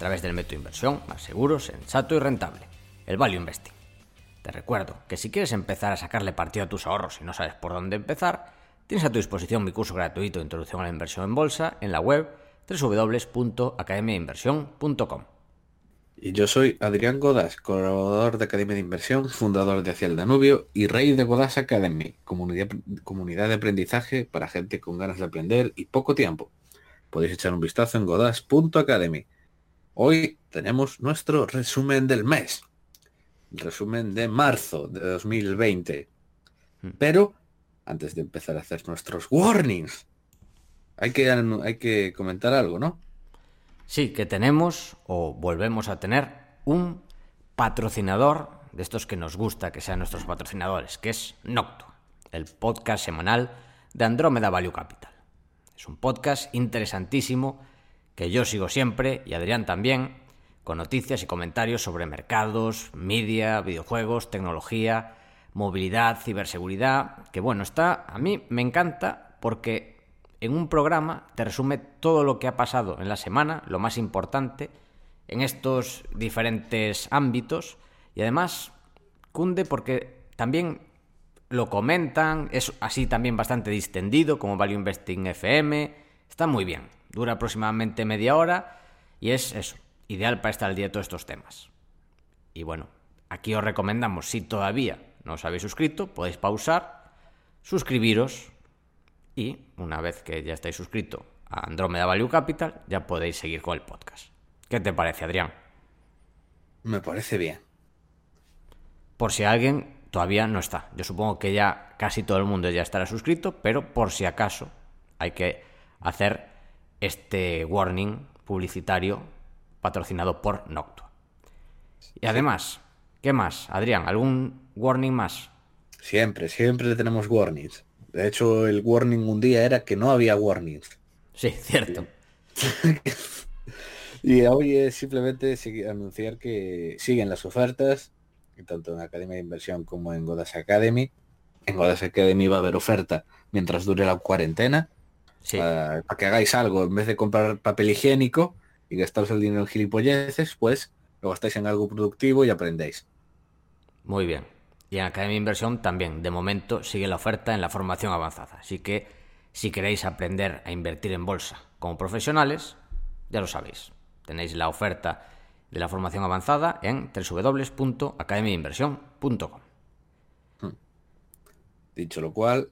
Través del método inversión más seguro, sensato y rentable, el Value Investing. Te recuerdo que si quieres empezar a sacarle partido a tus ahorros y no sabes por dónde empezar, tienes a tu disposición mi curso gratuito de Introducción a la Inversión en Bolsa en la web www.academiainversión.com. Y yo soy Adrián Godas, colaborador de Academia de Inversión, fundador de Hacia el Danubio y rey de Godas Academy, comunidad, comunidad de aprendizaje para gente con ganas de aprender y poco tiempo. Podéis echar un vistazo en godas.academy. Hoy tenemos nuestro resumen del mes, el resumen de marzo de 2020. Pero antes de empezar a hacer nuestros warnings, hay que, hay que comentar algo, ¿no? Sí, que tenemos o volvemos a tener un patrocinador de estos que nos gusta que sean nuestros patrocinadores, que es Noctua, el podcast semanal de Andrómeda Value Capital. Es un podcast interesantísimo que yo sigo siempre y Adrián también, con noticias y comentarios sobre mercados, media, videojuegos, tecnología, movilidad, ciberseguridad, que bueno, está, a mí me encanta porque en un programa te resume todo lo que ha pasado en la semana, lo más importante, en estos diferentes ámbitos y además cunde porque también lo comentan, es así también bastante distendido como Value Investing FM, está muy bien, dura aproximadamente media hora y es eso, ideal para estar al día de todos estos temas. Y bueno, aquí os recomendamos, si todavía no os habéis suscrito, podéis pausar, suscribiros, y una vez que ya estáis suscrito a Andromeda Value Capital, ya podéis seguir con el podcast. ¿Qué te parece, Adrián? Me parece bien. Por si alguien todavía no está. Yo supongo que ya casi todo el mundo ya estará suscrito, pero por si acaso hay que hacer este warning publicitario patrocinado por Noctua. Y además, ¿qué más? Adrián, ¿algún warning más? Siempre, siempre tenemos warnings. De hecho, el warning un día era que no había warnings. Sí, cierto. y hoy es simplemente anunciar que siguen las ofertas, tanto en Academia de Inversión como en Godas Academy. En Godas Academy va a haber oferta mientras dure la cuarentena. Para, que hagáis algo, en vez de comprar papel higiénico y gastaros el dinero en gilipolleces, pues lo gastáis en algo productivo y aprendéis. Muy bien. Y en Academia de Inversión también, de momento, sigue la oferta en la formación avanzada. Así que si queréis aprender a invertir en bolsa como profesionales, ya lo sabéis. Tenéis la oferta de la formación avanzada en www.academiainversión.com. Hmm. Dicho lo cual,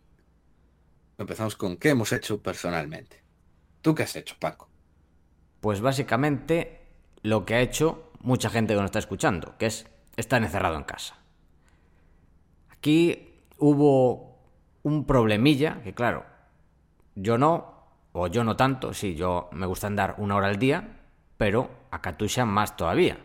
empezamos con qué hemos hecho personalmente. ¿Tú qué has hecho, Paco? Pues básicamente lo que ha hecho mucha gente que nos está escuchando, que es estar encerrado en casa. Aquí hubo un problemilla, que claro, yo no, o yo no tanto, sí, yo me gusta andar una hora al día, pero a Katusha más todavía.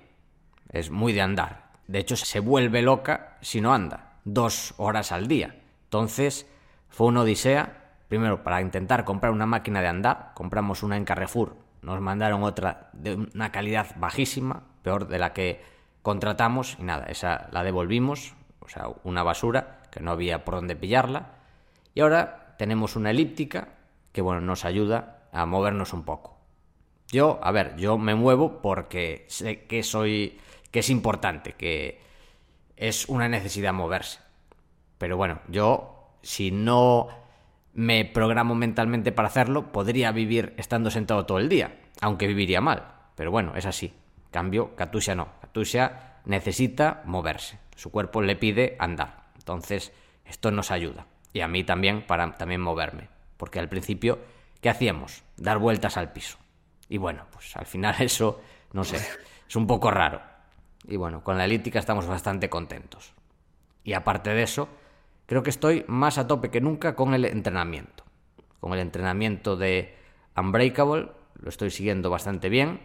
Es muy de andar. De hecho, se vuelve loca si no anda, dos horas al día. Entonces, fue una odisea. Primero, para intentar comprar una máquina de andar, compramos una en Carrefour. Nos mandaron otra de una calidad bajísima, peor de la que contratamos, y nada, esa la devolvimos, o sea, una basura que no había por dónde pillarla. Y ahora tenemos una elíptica que, bueno, nos ayuda a movernos un poco. Yo, a ver, yo me muevo porque sé que soy, que es importante, que es una necesidad moverse. Pero bueno, yo, si no me programo mentalmente para hacerlo, podría vivir estando sentado todo el día, aunque viviría mal. Pero bueno, es así. Cambio, Katusha no. Katusha necesita moverse su cuerpo le pide andar. Entonces, esto nos ayuda. Y a mí también para también moverme. Porque al principio, ¿qué hacíamos? Dar vueltas al piso. Y bueno, pues al final eso, no sé, es un poco raro. Y bueno, con la elíptica estamos bastante contentos. Y aparte de eso, creo que estoy más a tope que nunca con el entrenamiento. Con el entrenamiento de Unbreakable, lo estoy siguiendo bastante bien,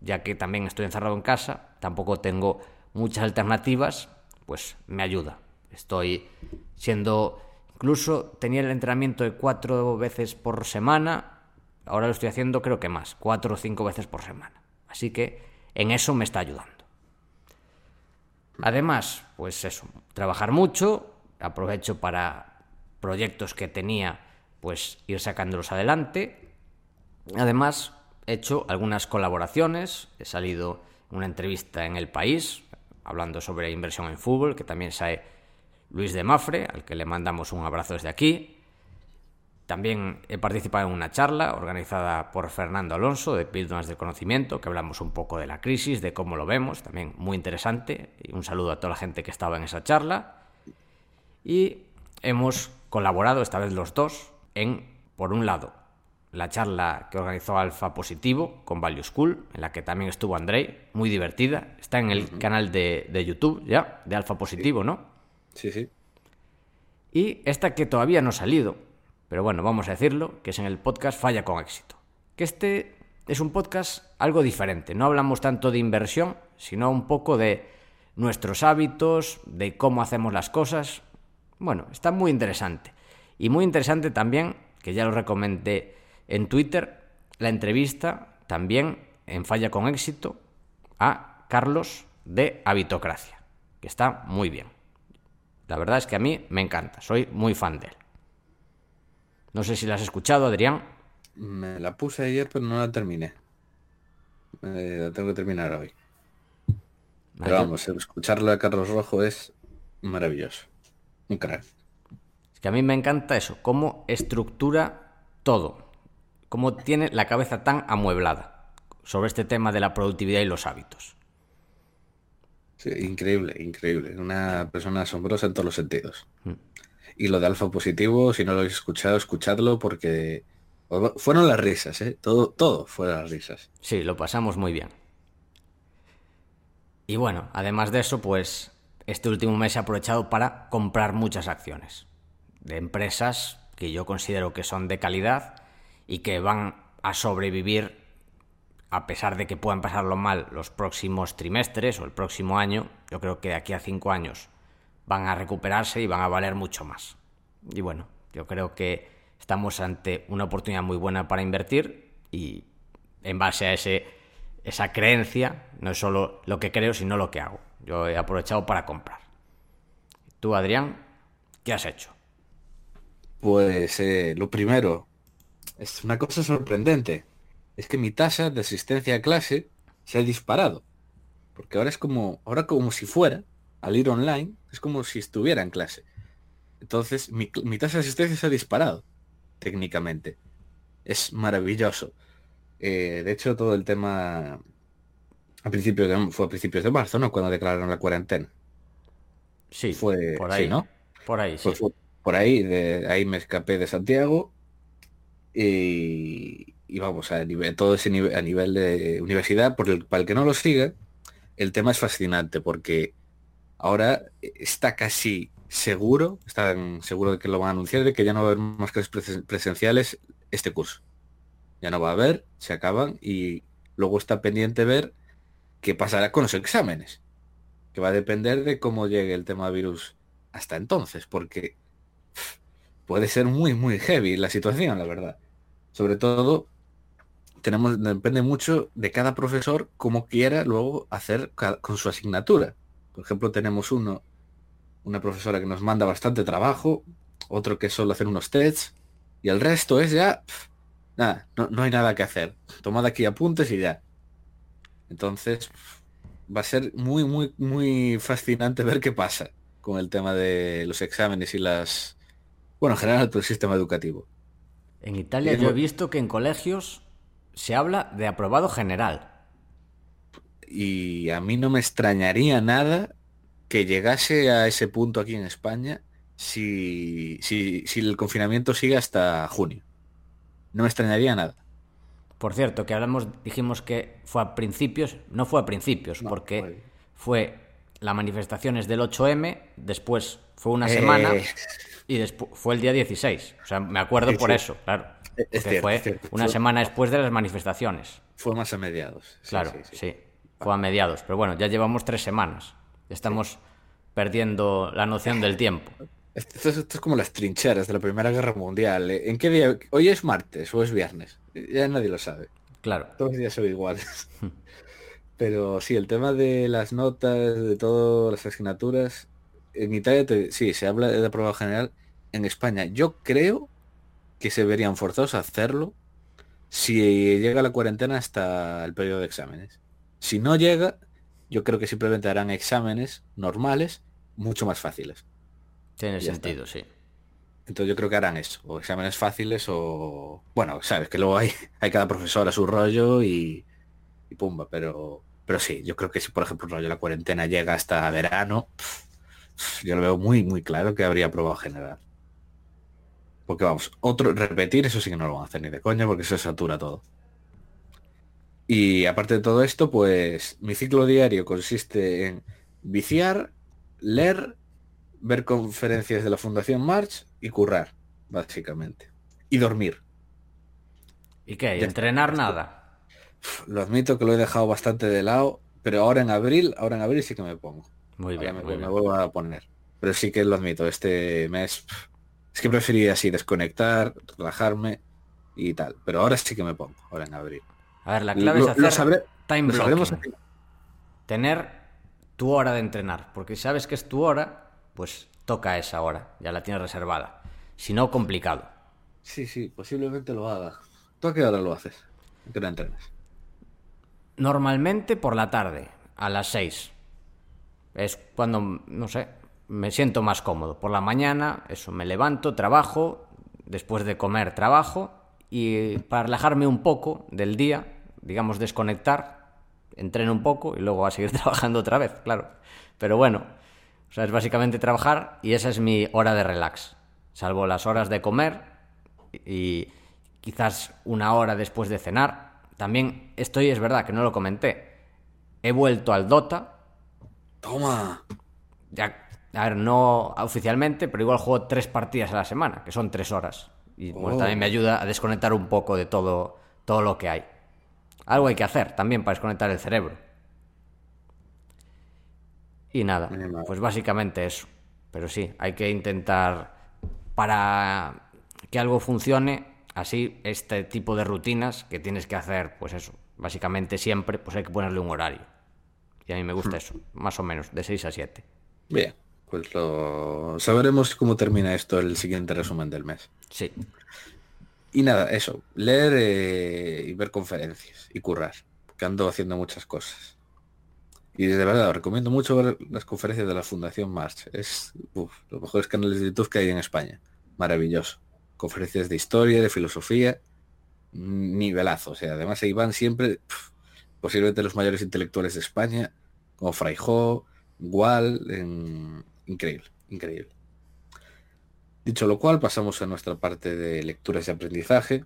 ya que también estoy encerrado en casa, tampoco tengo muchas alternativas, pues me ayuda. Estoy siendo, incluso tenía el entrenamiento de cuatro veces por semana, ahora lo estoy haciendo creo que más, cuatro o cinco veces por semana. Así que en eso me está ayudando. Además, pues eso, trabajar mucho, aprovecho para proyectos que tenía, pues ir sacándolos adelante. Además, he hecho algunas colaboraciones, he salido una entrevista en El País, hablando sobre inversión en fútbol, que también sale Luis de Mafre, al que le mandamos un abrazo desde aquí. También he participado en una charla organizada por Fernando Alonso de Píldoras del Conocimiento, que hablamos un poco de la crisis, de cómo lo vemos, también muy interesante. Y un saludo a toda la gente que estaba en esa charla. Y hemos colaborado, esta vez los dos, en, por un lado, la charla que organizó Alfa Positivo con Value School, en la que también estuvo Andrei, muy divertida. Está en el canal de, de, YouTube ya, de Alfa Positivo, ¿no? Sí, sí. Y esta que todavía no ha salido, pero bueno, vamos a decirlo, que es en el podcast Falla con éxito. Que este es un podcast algo diferente. No hablamos tanto de inversión, sino un poco de nuestros hábitos, de cómo hacemos las cosas. Bueno, está muy interesante. Y muy interesante también, que ya lo recomendé en Twitter, la entrevista también en Falla con éxito a Carlos de Habitocracia, que está muy bien. La verdad es que a mí me encanta, soy muy fan de él. No sé si la has escuchado, Adrián. Me la puse ayer, pero no la terminé. Eh, la tengo que terminar hoy. Pero vamos, escucharlo a Carlos Rojo es maravilloso. Un crack. Es que a mí me encanta eso, cómo estructura todo, cómo tiene la cabeza tan amueblada sobre este tema de la productividad y los hábitos. Sí, increíble, increíble. Una persona asombrosa en todos los sentidos. Mm. Y lo de alfa positivo, si no lo habéis escuchado, escuchadlo porque fueron las risas, ¿eh? Todo, todo fueron las risas. Sí, lo pasamos muy bien. Y bueno, además de eso, pues este último mes he aprovechado para comprar muchas acciones de empresas que yo considero que son de calidad y que van a sobrevivir a pesar de que puedan pasarlo mal los próximos trimestres o el próximo año. Yo creo que de aquí a cinco años van a recuperarse y van a valer mucho más. Y bueno, yo creo que estamos ante una oportunidad muy buena para invertir y en base a ese, esa creencia, no es solo lo que creo, sino lo que hago. Yo he aprovechado para comprar. Tú, Adrián, ¿qué has hecho? Pues eh, lo primero, es una cosa sorprendente, es que mi tasa de asistencia a clase se ha disparado. Porque ahora es como, ahora como si fuera, al ir online, es como si estuviera en clase. Entonces, mi, tasa de asistencia se ha disparado, técnicamente. Es maravilloso. Eh, de hecho, todo el tema a principios de, fue a principios de marzo, ¿no? Cuando declararon la cuarentena. Sí, fue por ahí, ¿no? Por ahí, sí. por ahí, de ahí me escapé de Santiago y, vamos a nivel, todo ese nivel a nivel de universidad, por el, para el que no lo siga, el tema es fascinante porque ahora está casi seguro, están seguro de que lo van a anunciar, de que ya no va a haber más clases presenciales este curso. Ya no va a haber, se acaban y luego está pendiente ver qué pasará con los exámenes, que va a depender de cómo llegue el tema virus hasta entonces, porque puede ser muy, muy heavy la situación, la verdad. Sobre todo, tenemos, depende mucho de cada profesor cómo quiera luego hacer con su asignatura. Por ejemplo, tenemos uno, una profesora que nos manda bastante trabajo, otro que solo hacer unos tests, y el resto es ya, nada, no, hay nada que hacer. Tomad aquí apuntes y ya. Entonces, va a ser muy, muy, muy fascinante ver qué pasa con el tema de los exámenes y las... Bueno, en general todo el sistema educativo. En Italia yo he visto que en colegios se habla de aprobado general y a mí no me extrañaría nada que llegase a ese punto aquí en España si, si, si el confinamiento sigue hasta junio. No me extrañaría nada. Por cierto, que hablamos, dijimos que fue a principios, no fue a principios, porque fue las manifestaciones del 8M, después fue una semana y después fue el día 16. O sea, me acuerdo por eso, claro. fue una semana después de las manifestaciones. Fue más a mediados. claro, sí. Fue a mediados, pero bueno, ya llevamos tres semanas. Estamos perdiendo la noción del tiempo. Esto, esto es como las trincheras de la Primera Guerra Mundial. ¿eh? ¿En qué día? ¿Hoy es martes o es viernes? Ya nadie lo sabe. Claro. Todos los días son iguales. Pero sí, el tema de las notas, de todas las asignaturas, en Italia te- sí, se habla de prueba general. En España, yo creo que se verían forzados a hacerlo si llega la cuarentena hasta el periodo de exámenes. Si no llega, yo creo que simplemente harán exámenes normales mucho más fáciles. Tiene sentido, sí. Entonces yo creo que harán eso, o exámenes fáciles o... Bueno, sabes que luego hay, hay cada profesor a su rollo y, y pumba, pero, pero sí, yo creo que si por ejemplo el rollo la cuarentena llega hasta verano, yo lo veo muy, muy claro que habría probado general. Porque vamos, otro, repetir, eso sí que no lo van a hacer ni de coña porque se satura todo. Y aparte de todo esto, pues mi ciclo diario consiste en viciar, leer, ver conferencias de la Fundación March y currar, básicamente. Y dormir. ¿Y qué? ¿Entrenar nada? Lo admito que lo he dejado bastante de lado, pero ahora en abril, ahora en abril sí que me pongo. Muy Ahora bien, me, muy me bien. vuelvo a poner. Pero sí que lo admito, este mes es que prefería así desconectar, relajarme y tal. Pero ahora sí que me pongo, ahora en abril. A ver, la clave Lo- es lo hacer sabré- time lo blocking. Tener tu hora de entrenar. Porque sabes que es tu hora, pues toca esa hora. Ya la tienes reservada. Si no, complicado. Sí, sí, posiblemente lo haga. ¿Tú a qué hora lo haces? ¿A qué hora entrenas? Normalmente por la tarde, a las 6. Es cuando, no sé, me siento más cómodo. Por la mañana, eso, me levanto, trabajo, después de comer trabajo y para relajarme un poco del día, digamos desconectar, entreno un poco y luego a seguir trabajando otra vez, claro. Pero bueno, o sea, es básicamente trabajar y esa es mi hora de relax. Salvo las horas de comer y quizás una hora después de cenar. También estoy, es verdad que no lo comenté, he vuelto al Dota, Toma. ya, a ver, no oficialmente, pero igual juego tres partidas a la semana, que son tres horas. Y bueno, Oh. también me ayuda a desconectar un poco de todo, todo lo que hay. Algo hay que hacer también para desconectar el cerebro. Y nada, pues básicamente eso. Pero sí, hay que intentar para que algo funcione, así este tipo de rutinas que tienes que hacer, pues eso, básicamente siempre, pues hay que ponerle un horario. Y a mí me gusta eso, más o menos, de 6 a 7. Bien, pues lo sabremos cómo termina esto el siguiente resumen del mes. Sí, Y nada, eso, leer eh, y ver conferencias y currar, porque ando haciendo muchas cosas. Y de verdad, os recomiendo mucho ver las conferencias de la Fundación March. Es uf, los mejores canales de YouTube que hay en España. Maravilloso. Conferencias de historia, de filosofía, nivelazo. O sea, además ahí van siempre pf, posiblemente los mayores intelectuales de España, como Fraijó, Gual, en- increíble, increíble. Dicho lo cual, pasamos a nuestra parte de lecturas y aprendizaje,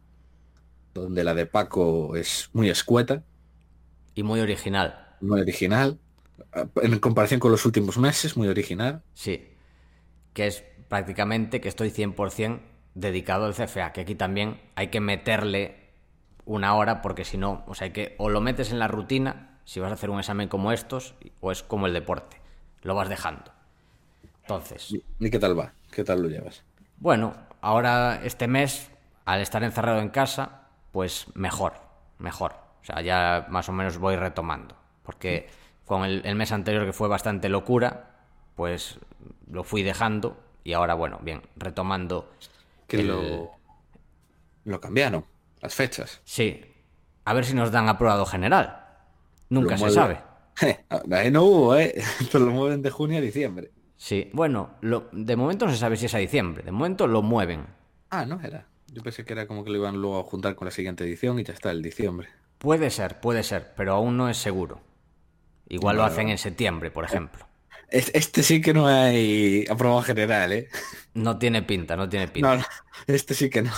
donde la de Paco es muy escueta, y muy original. muy original, en comparación con los últimos meses, muy original. Sí, que es prácticamente que estoy 100% dedicado al CFA, que aquí también hay que meterle una hora porque si no, o sea, hay que o lo metes en la rutina, si vas a hacer un examen como estos, o es como el deporte, lo vas dejando. Entonces, ¿Y qué tal va? ¿Qué tal lo llevas? bueno, ahora este mes, al estar encerrado en casa, pues mejor, mejor. O sea, ya más o menos voy retomando. Porque con el, el mes anterior que fue bastante locura, pues lo fui dejando y ahora, bueno, bien, retomando. Que el- lo, lo cambiaron, las fechas. Sí, a ver si nos dan aprobado general. Nunca se sabe. Ahí no hubo, ¿eh? Esto lo mueven de junio a diciembre. Sí, bueno, lo- de momento no se sabe si es a diciembre, de momento lo mueven. Ah, no era. Yo pensé que era como que lo iban luego a juntar con la siguiente edición y ya está, el diciembre. Puede ser, puede ser, pero aún no es seguro. Igual lo hacen en septiembre, por ejemplo. Es- Este sí que no hay aprobado general, ¿eh? No tiene pinta, no tiene pinta. No, no, este sí que no.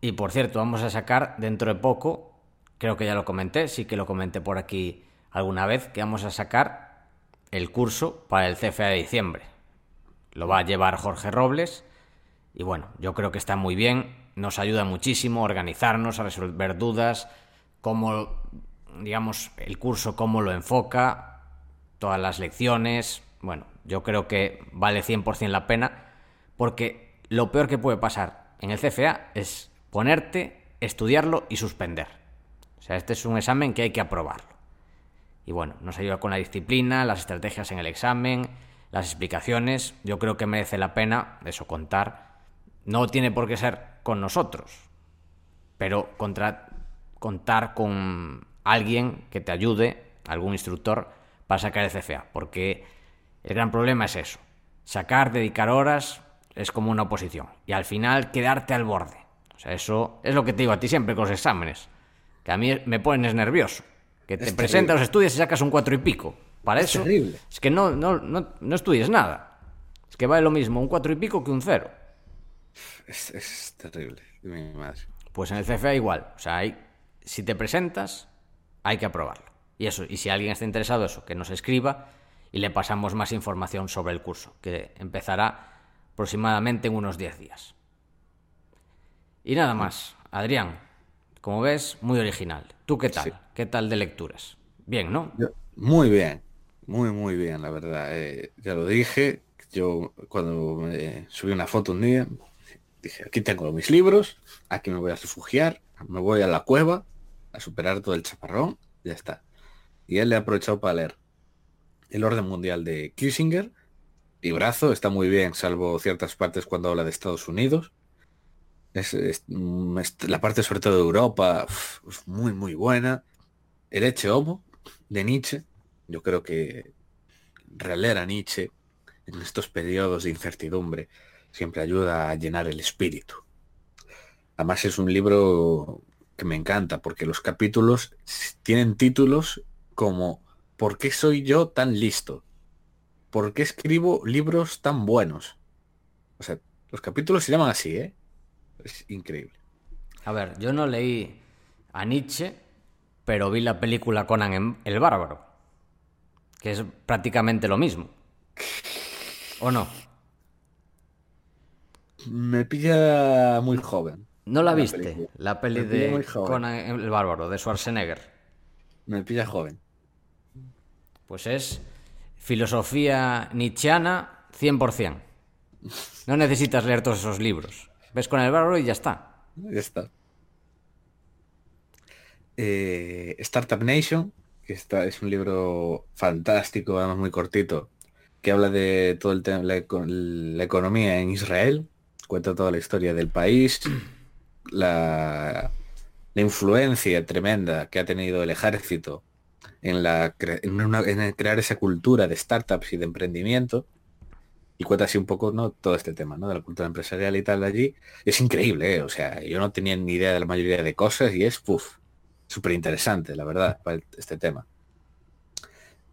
Y por cierto, vamos a sacar dentro de poco, creo que ya lo comenté, sí que lo comenté por aquí alguna vez, que vamos a sacar el curso para el CFA de diciembre. Lo va a llevar Jorge Robles y bueno, yo creo que está muy bien, nos ayuda muchísimo a organizarnos, a resolver dudas, cómo, digamos, el curso, cómo lo enfoca. todas las lecciones. Bueno, yo creo que vale 100% la pena porque lo peor que puede pasar en el CFA es ponerte, estudiarlo y suspender. O sea, este es un examen que hay que aprobarlo. Y bueno, nos ayuda con la disciplina, las estrategias en el examen, las explicaciones. Yo creo que merece la pena eso, contar. No tiene por qué ser con nosotros, pero contar con alguien que te ayude, algún instructor, para sacar el CFA. Porque el gran problema es eso. Sacar, dedicar horas, es como una oposición. Y al final quedarte al borde. O sea, eso es lo que te digo a ti siempre con los exámenes. Que a mí me pones nervioso. Que te presentas los estudios y sacas un cuatro y pico. Para eso es que no, no, no, estudies nada. Es que vale lo mismo un cuatro y pico que un cero. Es, terrible, mi madre. Pues en el CFA igual. O sea, hay, si te presentas, hay que aprobarlo. Y eso, y si alguien está interesado, eso, que nos escriba y le pasamos más información sobre el curso, que empezará aproximadamente en unos 10 días. Y nada más, Adrián, como ves, muy original. ¿Tú qué tal? ¿Qué tal de lecturas? Bien, ¿no? muy bien, muy, muy bien, la verdad. Eh, ya lo dije, yo cuando me subí una foto un día, dije, aquí tengo mis libros, aquí me voy a refugiar, me voy a la cueva a superar todo el chaparrón, ya está. Y él le ha aprovechado para leer el orden mundial de Kissinger, y brazo está muy bien, salvo ciertas partes cuando habla de Estados Unidos. Es, la parte sobre todo de Europa, es muy, muy buena. El Eche Homo, de Nietzsche, yo creo que releer a Nietzsche en estos periodos de incertidumbre siempre ayuda a llenar el espíritu. Además es un libro que me encanta porque los capítulos tienen títulos como ¿Por qué soy yo tan listo? ¿por qué escribo libros tan buenos? O sea, los capítulos se llaman así, ¿eh? Es increíble. A ver, yo no leí a Nietzsche, pero vi la película Conan el Bárbaro, que es prácticamente lo mismo. ¿O no? Me pilla muy joven. ¿No la, viste? La peli de Conan el Bárbaro, de Schwarzenegger. Me pilla joven. Pues es filosofía nietzscheana 100%. No necesitas leer todos esos libros. Ves con el barro y ya está. Ya está. Eh, Startup Nation, que está, es un libro fantástico, además muy cortito, que habla de todo el tema, la, la economía en Israel, cuenta toda la historia del país, la, influencia tremenda que ha tenido el ejército en, la, crear esa cultura de startups y de emprendimiento. Y cuenta así un poco ¿no? todo este tema, ¿no? De la cultura empresarial y tal allí. Es increíble, ¿eh? O sea, yo no tenía ni idea de la mayoría de cosas y es, puff, súper interesante, la verdad, para este tema.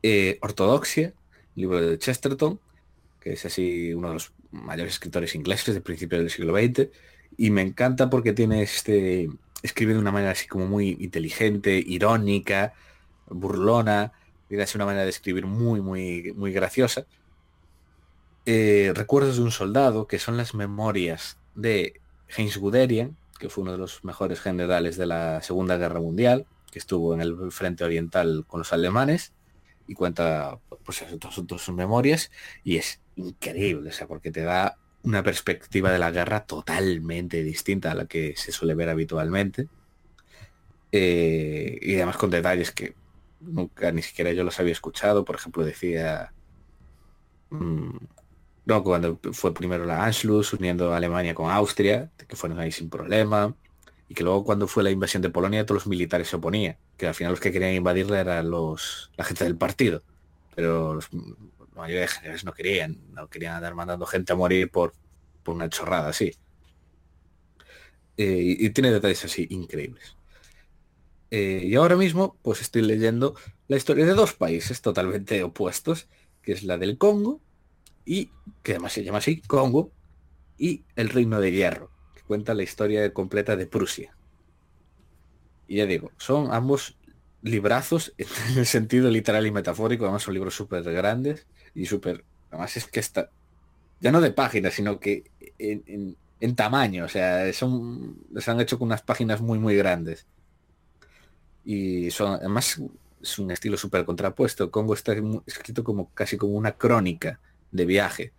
Eh, Ortodoxia, libro de Chesterton, que es así uno de los mayores escritores ingleses de principios del siglo XX. Y me encanta porque tiene este... Escribe de una manera así como muy inteligente, irónica, burlona, es una manera de escribir muy, muy, muy graciosa. Eh, recuerdos de un soldado, que son las memorias de Heinz Guderian, que fue uno de los mejores generales de la Segunda Guerra Mundial, que estuvo en el frente oriental con los alemanes, y cuenta pues, todas sus memorias, y es increíble, o sea, porque te da una perspectiva de la guerra totalmente distinta a la que se suele ver habitualmente. Eh, y además con detalles que nunca ni siquiera yo los había escuchado. Por ejemplo, decía mm, no, cuando fue primero la Anschluss uniendo Alemania con Austria, que fueron ahí sin problema, y que luego cuando fue la invasión de Polonia todos los militares se oponían, que al final los que querían invadirla eran los la gente del partido, pero los, mayoría de generales no querían, no querían andar mandando gente a morir por, por una chorrada así. Eh, y tiene detalles así increíbles. Eh, y ahora mismo, pues estoy leyendo la historia de dos países totalmente opuestos, que es la del Congo, y que además se llama así, Congo, y el Reino de Hierro, que cuenta la historia completa de Prusia. Y ya digo, son ambos librazos en el sentido literal y metafórico, además son libros súper grandes y súper... Además es que está... Ya no de páginas, sino que en, en tamaño, o sea, son, se han hecho con unas páginas muy, muy grandes y son además es un estilo súper contrapuesto. Congo está escrito como casi como una crónica de viaje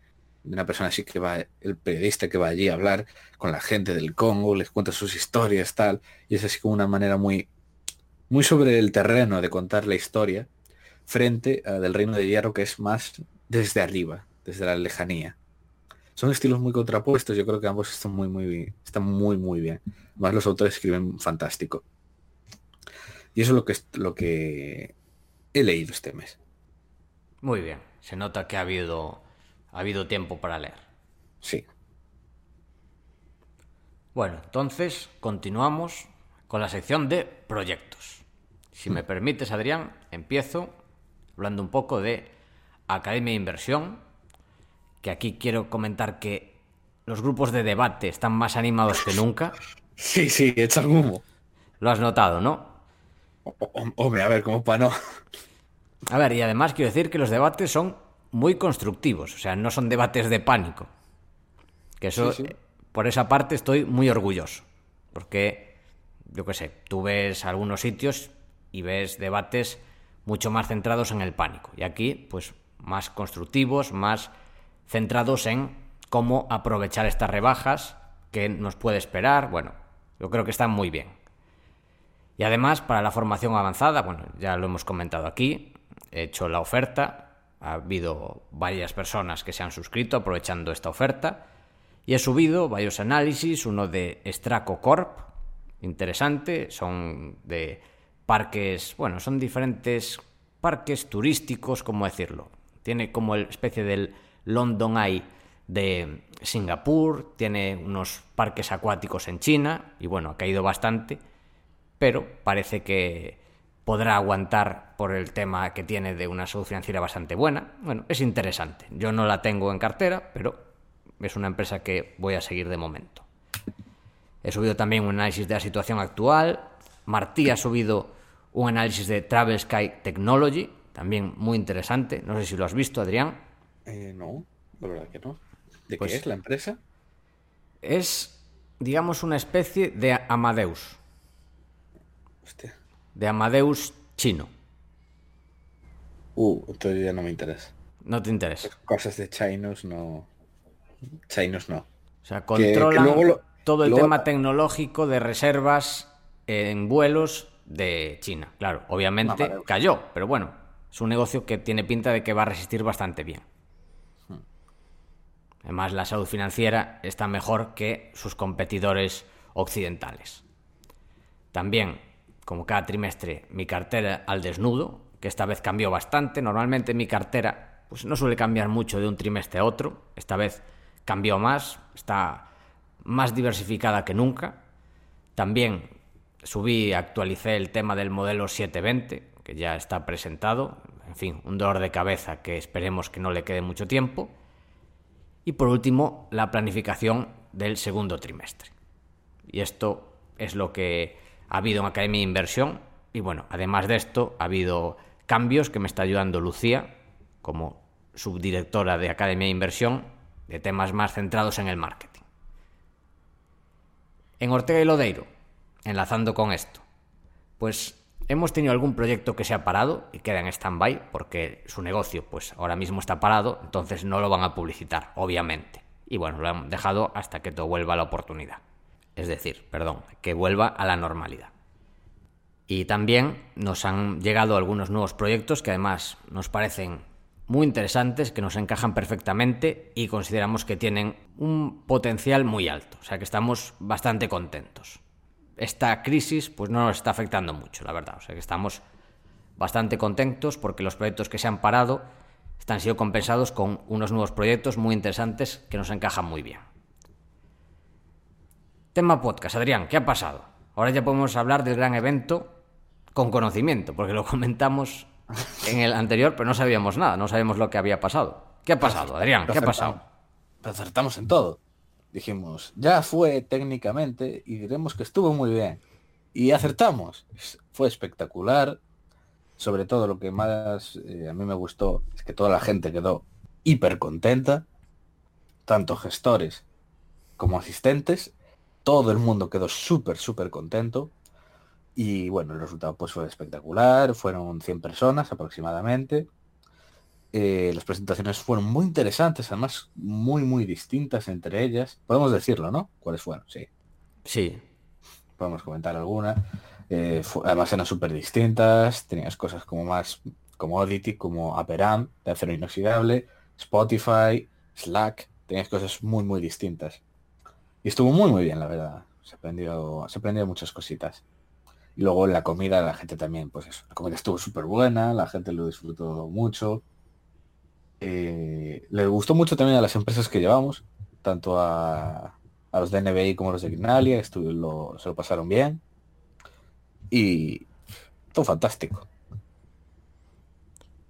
de una persona así que va, el periodista que va allí a hablar con la gente del Congo, les cuenta sus historias, tal, y es así como una manera muy, muy sobre el terreno de contar la historia frente a del Reino de Hierro que es más desde arriba, desde la lejanía. Son estilos muy contrapuestos, yo creo que ambos están muy, muy, están muy, muy bien. Más los autores escriben fantástico. Y eso es lo que, lo que he leído este mes. Muy bien. Se nota que ha habido, ha habido tiempo para leer. Sí. Bueno, entonces continuamos con la sección de proyectos. Si me permites, Adrián, empiezo hablando un poco de Academia de Inversión, que aquí quiero comentar que los grupos de debate están más animados que nunca. Sí, sí, echan humo. Lo has notado, ¿no? Hombre, a ver, ¿cómo para no? A ver, y además quiero decir que los debates son muy constructivos, o sea, no son debates de pánico. Que eso, por esa parte estoy muy orgulloso, porque, yo qué sé, tú ves algunos sitios y ves debates mucho más centrados en el pánico, y aquí, pues, más constructivos, más centrados en cómo aprovechar estas rebajas, qué nos puede esperar, bueno, yo creo que están muy bien. Y además, para la formación avanzada, bueno, ya lo hemos comentado aquí, he hecho la oferta, ha habido varias personas que se han suscrito aprovechando esta oferta. Y he subido varios análisis, uno de Straco Corp, interesante, son de parques, bueno, son diferentes parques turísticos, ¿cómo decirlo? Tiene como el especie del London Eye de Singapur, tiene unos parques acuáticos en China y bueno, ha caído bastante pero parece que podrá aguantar por el tema que tiene de una salud financiera bastante buena. Bueno, es interesante. Yo no la tengo en cartera, pero es una empresa que voy a seguir de momento. He subido también un análisis de la situación actual. Martí ha subido un análisis de Travel Sky Technology, también muy interesante. No sé si lo has visto, Adrián. Eh, no, la verdad que no. ¿De qué pues es la empresa? Es, digamos, una especie de Amadeus. De Amadeus chino. Uh, entonces ya no me interesa. No te interesa. Cosas de chinos no. Chinos no. O sea, controlan todo el tema tecnológico de reservas en vuelos de China. Claro, obviamente cayó, pero bueno, es un negocio que tiene pinta de que va a resistir bastante bien. Hmm. Además, la salud financiera está mejor que sus competidores occidentales. También como cada trimestre, mi cartera al desnudo, que esta vez cambió bastante. Normalmente mi cartera pues, no suele cambiar mucho de un trimestre a otro. Esta vez cambió más, está más diversificada que nunca. También subí, actualicé el tema del modelo 720, que ya está presentado. En fin, un dolor de cabeza que esperemos que no le quede mucho tiempo. Y por último, la planificación del segundo trimestre. Y esto es lo que ha habido una Academia de Inversión y bueno, además de esto ha habido cambios que me está ayudando Lucía como subdirectora de Academia de Inversión de temas más centrados en el marketing. En Ortega y Lodeiro, enlazando con esto, pues hemos tenido algún proyecto que se ha parado y queda en stand-by porque su negocio pues ahora mismo está parado, entonces no lo van a publicitar, obviamente. Y bueno, lo han dejado hasta que todo vuelva a la oportunidad es decir, perdón, que vuelva a la normalidad. Y también nos han llegado algunos nuevos proyectos que además nos parecen muy interesantes, que nos encajan perfectamente y consideramos que tienen un potencial muy alto, o sea que estamos bastante contentos. Esta crisis pues no nos está afectando mucho, la verdad, o sea que estamos bastante contentos porque los proyectos que se han parado están siendo compensados con unos nuevos proyectos muy interesantes que nos encajan muy bien. Tema podcast, Adrián, ¿qué ha pasado? Ahora ya podemos hablar del gran evento con conocimiento, porque lo comentamos en el anterior, pero no sabíamos nada, no sabemos lo que había pasado. ¿Qué ha pasado, Adrián? ¿Qué ha pasado? Acertamos en todo. Dijimos, ya fue técnicamente y diremos que estuvo muy bien. Y acertamos. Fue espectacular. Sobre todo lo que más eh, a mí me gustó es que toda la gente quedó hiper contenta, tanto gestores como asistentes, todo el mundo quedó súper, súper contento. Y bueno, el resultado pues fue espectacular, fueron 100 personas aproximadamente. Eh, las presentaciones fueron muy interesantes, además muy, muy distintas entre ellas. Podemos decirlo, ¿no? ¿Cuáles fueron? Sí. Sí. Podemos comentar alguna. Eh, además eran súper distintas, tenías cosas como más commodity, como Aperam, de acero inoxidable, Spotify, Slack, tenías cosas muy, muy distintas. Y estuvo muy, muy bien, la verdad. Se aprendió, se aprendió muchas cositas. Y luego la comida, la gente también, pues eso, la comida estuvo súper buena, la gente lo disfrutó mucho. Eh, le gustó mucho también a las empresas que llevamos, tanto a, los de NBI como a los de Grinalia, se lo pasaron bien. Y todo fantástico.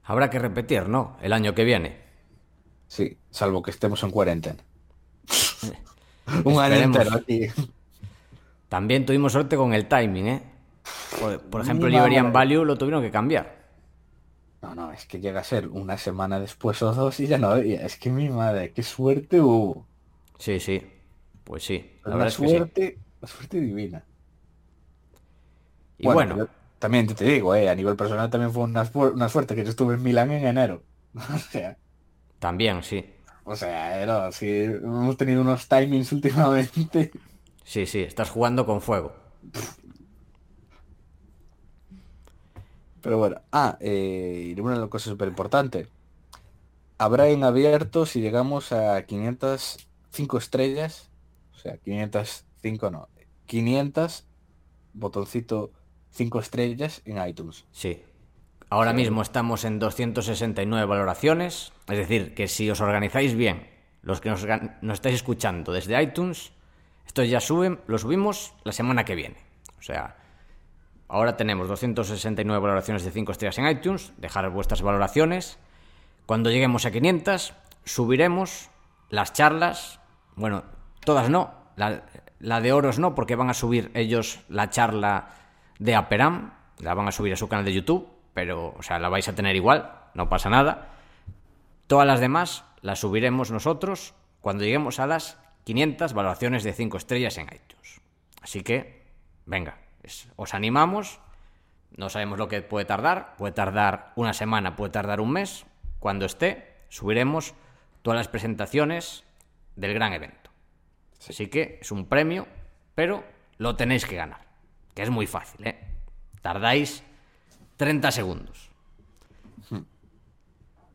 Habrá que repetir, ¿no? El año que viene. Sí, salvo que estemos en cuarentena. Un año entero aquí. También tuvimos suerte con el timing, ¿eh? Por, ejemplo, Liberian Value lo tuvieron que cambiar. No, no, es que llega a ser una semana después o dos y ya no Es que mi madre, qué suerte hubo. Sí, sí. Pues sí. La suerte, la suerte divina. Y bueno. también te digo, eh, a nivel personal también fue una, una suerte que yo estuve en Milán en enero. o sea. También, sí. O sea, era, sí, hemos tenido unos timings últimamente. Sí, sí, estás jugando con fuego. Pero bueno, ah, eh, y una cosa súper importante. Habrá en abierto si llegamos a 505 estrellas, o sea, 505 no, 500 botoncito 5 estrellas en iTunes. Sí. Ahora mismo estamos en 269 valoraciones, es decir, que si os organizáis bien, los que nos, nos estáis escuchando desde iTunes, esto ya suben, lo subimos la semana que viene. O sea, Ahora tenemos 269 valoraciones de 5 estrellas en iTunes. Dejar vuestras valoraciones. Cuando lleguemos a 500, subiremos las charlas. Bueno, todas no. La, de oros no, porque van a subir ellos la charla de Aperam. La van a subir a su canal de YouTube. Pero, o sea, la vais a tener igual. No pasa nada. Todas las demás las subiremos nosotros cuando lleguemos a las 500 valoraciones de 5 estrellas en iTunes. Así que, venga, os animamos, no sabemos lo que puede tardar, puede tardar una semana, puede tardar un mes, cuando esté, subiremos todas las presentaciones del gran evento. Así que es un premio, pero lo tenéis que ganar, que es muy fácil, ¿eh? Tardáis 30 segundos. Hmm.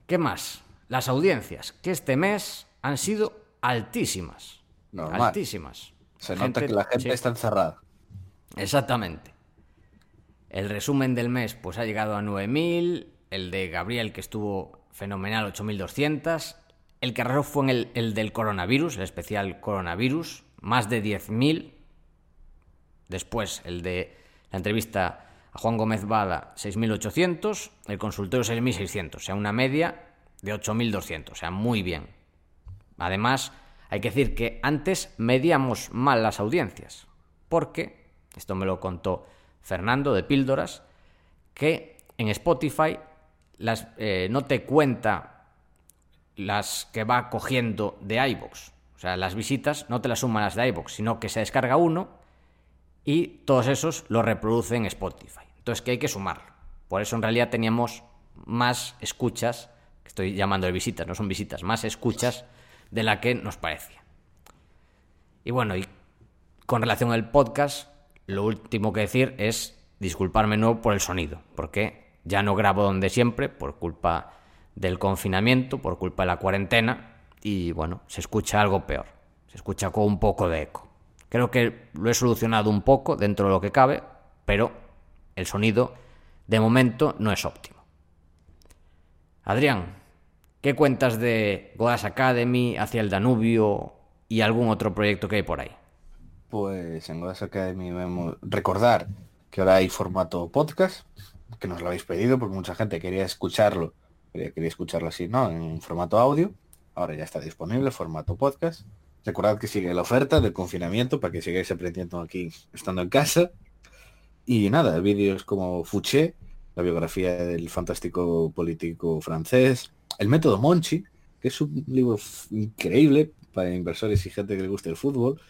¿Qué más? Las audiencias, que este mes han sido altísimas. Altísimas. Se nota que la gente está encerrada. Exactamente. El resumen del mes pues ha llegado a 9.000, el de Gabriel que estuvo fenomenal 8.200, el que arrasó fue el, el, del coronavirus, el especial coronavirus, más de 10.000. Después el de la entrevista a Juan Gómez Bada 6.800, el consultorio 6.600, o sea, una media de 8.200, o sea, muy bien. Además, hay que decir que antes medíamos mal las audiencias, porque esto me lo contó Fernando de Píldoras, que en Spotify eh, no te cuenta las que va cogiendo de iBox. O sea, las visitas no te las suman las de iBox, sino que se descarga uno y todos esos lo reproduce en Spotify. Entonces que hay que sumarlo. Por eso en realidad teníamos más escuchas, estoy llamando de visitas, no son visitas, más escuchas de la que nos parecía. Y bueno, y con relación al podcast, lo último que decir es disculparme nuevo por el sonido, porque ya no grabo donde siempre por culpa del confinamiento, por culpa de la cuarentena y bueno, se escucha algo peor, se escucha con un poco de eco. Creo que lo he solucionado un poco dentro de lo que cabe, pero el sonido de momento no es óptimo. Adrián, ¿qué cuentas de Godas Academy, hacia el Danubio y algún otro proyecto que hay por ahí? Pues en Godas Academy vemos recordar que ahora hay formato podcast, que nos lo habéis pedido porque mucha gente quería escucharlo, quería, escucharlo así, ¿no? En formato audio. Ahora ya está disponible, formato podcast. Recordad que sigue la oferta del confinamiento para que sigáis aprendiendo aquí estando en casa. Y nada, vídeos como Fouché, la biografía del fantástico político francés, El método Monchi, que es un libro increíble para inversores y gente que le guste el fútbol,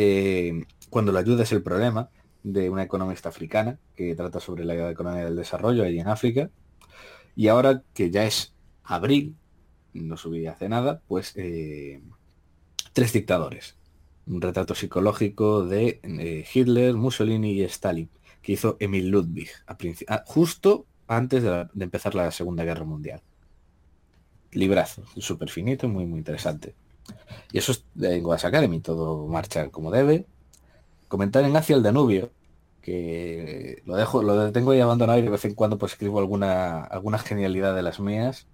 eh, cuando la ayuda es el problema, de una economista africana que trata sobre la economía del desarrollo ahí en África. Y ahora que ya es abril, no subí hace nada, pues eh, tres dictadores. Un retrato psicológico de eh, Hitler, Mussolini y Stalin, que hizo Emil Ludwig, justo antes de, de, empezar la Segunda Guerra Mundial. Librazo, súper finito, muy, muy interesante. Y eso es en Academy, todo marcha como debe. Comentar en Hacia el Danubio, que lo dejo, lo tengo ahí abandonado de vez en cuando pues escribo alguna, alguna genialidad de las mías.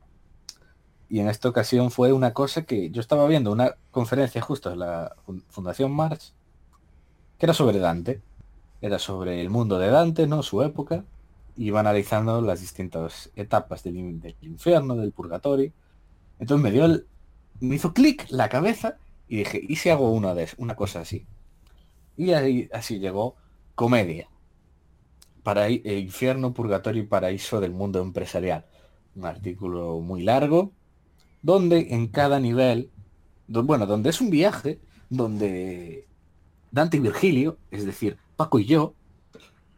Y en esta ocasión fue una cosa que yo estaba viendo una conferencia justo en la Fundación March, que era sobre Dante. Era sobre el mundo de Dante, ¿no? Su época. Iba analizando las distintas etapas del, del infierno, del purgatorio. Entonces me dio el, me hizo clic la cabeza y dije, ¿y si hago una de una cosa así? Y ahí, así llegó comedia. Para eh, infierno, purgatorio y paraíso del mundo empresarial. Un artículo muy largo, donde en cada nivel, bueno, donde es un viaje, donde Dante y Virgilio, es decir, Paco y yo,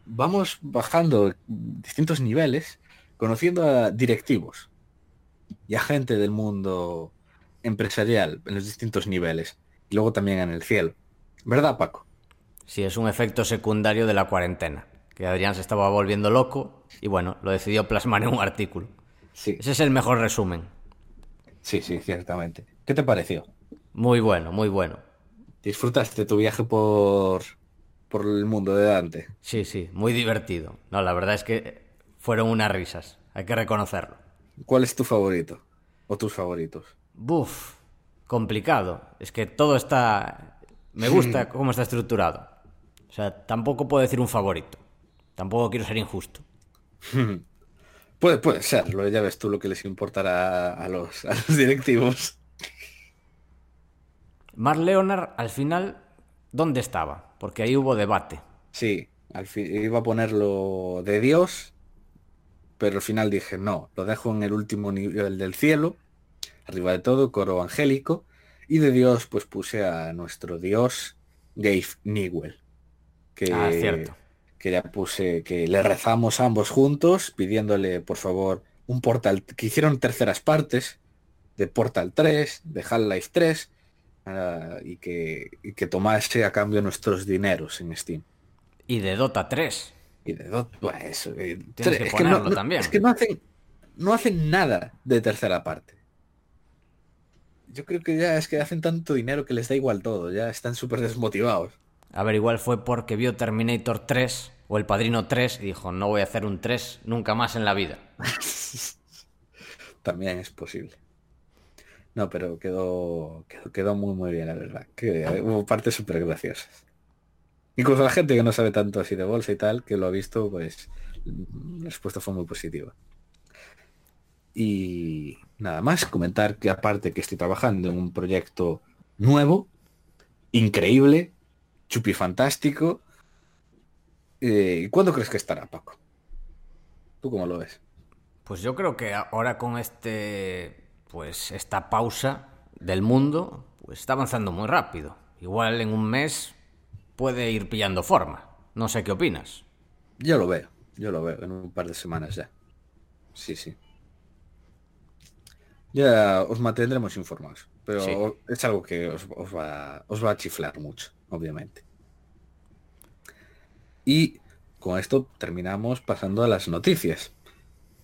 vamos bajando distintos niveles, conociendo a directivos y a gente del mundo empresarial en los distintos niveles y luego también en el cielo. ¿Verdad, Paco? Sí, es un efecto secundario de la cuarentena, que Adrián se estaba volviendo loco y bueno, lo decidió plasmar en un artículo. Sí. Ese es el mejor resumen. Sí, sí, ciertamente. ¿Qué te pareció? Muy bueno, muy bueno. ¿Disfrutaste tu viaje por, por el mundo de Dante? Sí, sí, muy divertido. No, la verdad es que fueron unas risas, hay que reconocerlo. ¿Cuál es tu favorito? ¿O tus favoritos? Buf, complicado. Es que todo está... Me gusta cómo está estructurado. O sea, tampoco puedo decir un favorito. Tampoco quiero ser injusto. puede, puede serlo, ya ves tú lo que les importará a los, a los directivos. Mark Leonard, al final, ¿dónde estaba? Porque ahí hubo debate. Sí, al fin, iba a ponerlo de Dios, pero al final dije, no, lo dejo en el último nivel del cielo arriba de todo, coro angélico, y de Dios pues puse a nuestro Dios Gabe Newell, que, ah, cierto. que ya puse, que le rezamos ambos juntos, pidiéndole por favor un portal, que hicieron terceras partes de Portal 3, de Half-Life 3, uh, y, que, y que tomase a cambio nuestros dineros en Steam. Y de Dota 3. Y de Dota, pues, eh, Tienes que es, ponerlo que no, también. es que no hacen, no hacen nada de tercera parte yo creo que ya es que hacen tanto dinero que les da igual todo, ya están súper desmotivados. A ver, igual fue porque vio Terminator 3 o El Padrino 3 y dijo, no voy a hacer un 3 nunca más en la vida. También es posible. No, pero quedó, quedó, quedó muy muy bien, la verdad. Que hubo partes súper graciosas. Incluso la gente que no sabe tanto así de bolsa y tal, que lo ha visto, pues la respuesta fue muy positiva. Y nada más, comentar que aparte que estoy trabajando en un proyecto nuevo, increíble, chupi fantástico. Eh, ¿Cuándo crees que estará, Paco? ¿Tú cómo lo ves? Pues yo creo que ahora con este, pues esta pausa del mundo, pues está avanzando muy rápido. Igual en un mes puede ir pillando forma. No sé qué opinas. Yo lo veo, yo lo veo en un par de semanas ya. Sí, sí. Ya os mantendremos informados, pero Sí. es algo que os, os va, os va a chiflar mucho, obviamente. Y con esto terminamos pasando a las noticias.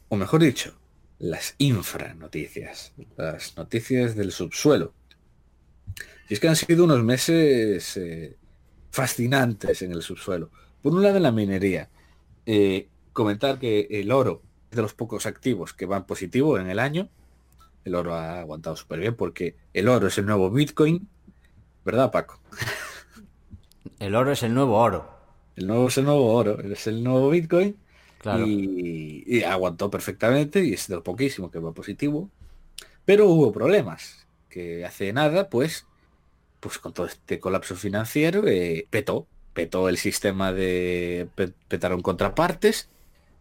O mejor dicho, las infranoticias. Las noticias del subsuelo. Y es que han sido unos meses eh, fascinantes en el subsuelo. Por un lado en la minería. Eh, comentar que el oro es de los pocos activos que van positivo en el año. El oro ha aguantado súper bien porque el oro es el nuevo Bitcoin. ¿Verdad, Paco? El oro es el nuevo oro. El nuevo es el nuevo oro, es el nuevo Bitcoin. Claro. Y, y aguantó perfectamente y es de lo poquísimo que va positivo. Pero hubo problemas. Que hace nada, pues, pues con todo este colapso financiero, eh, petó. Petó el sistema de... pe- Petaron contrapartes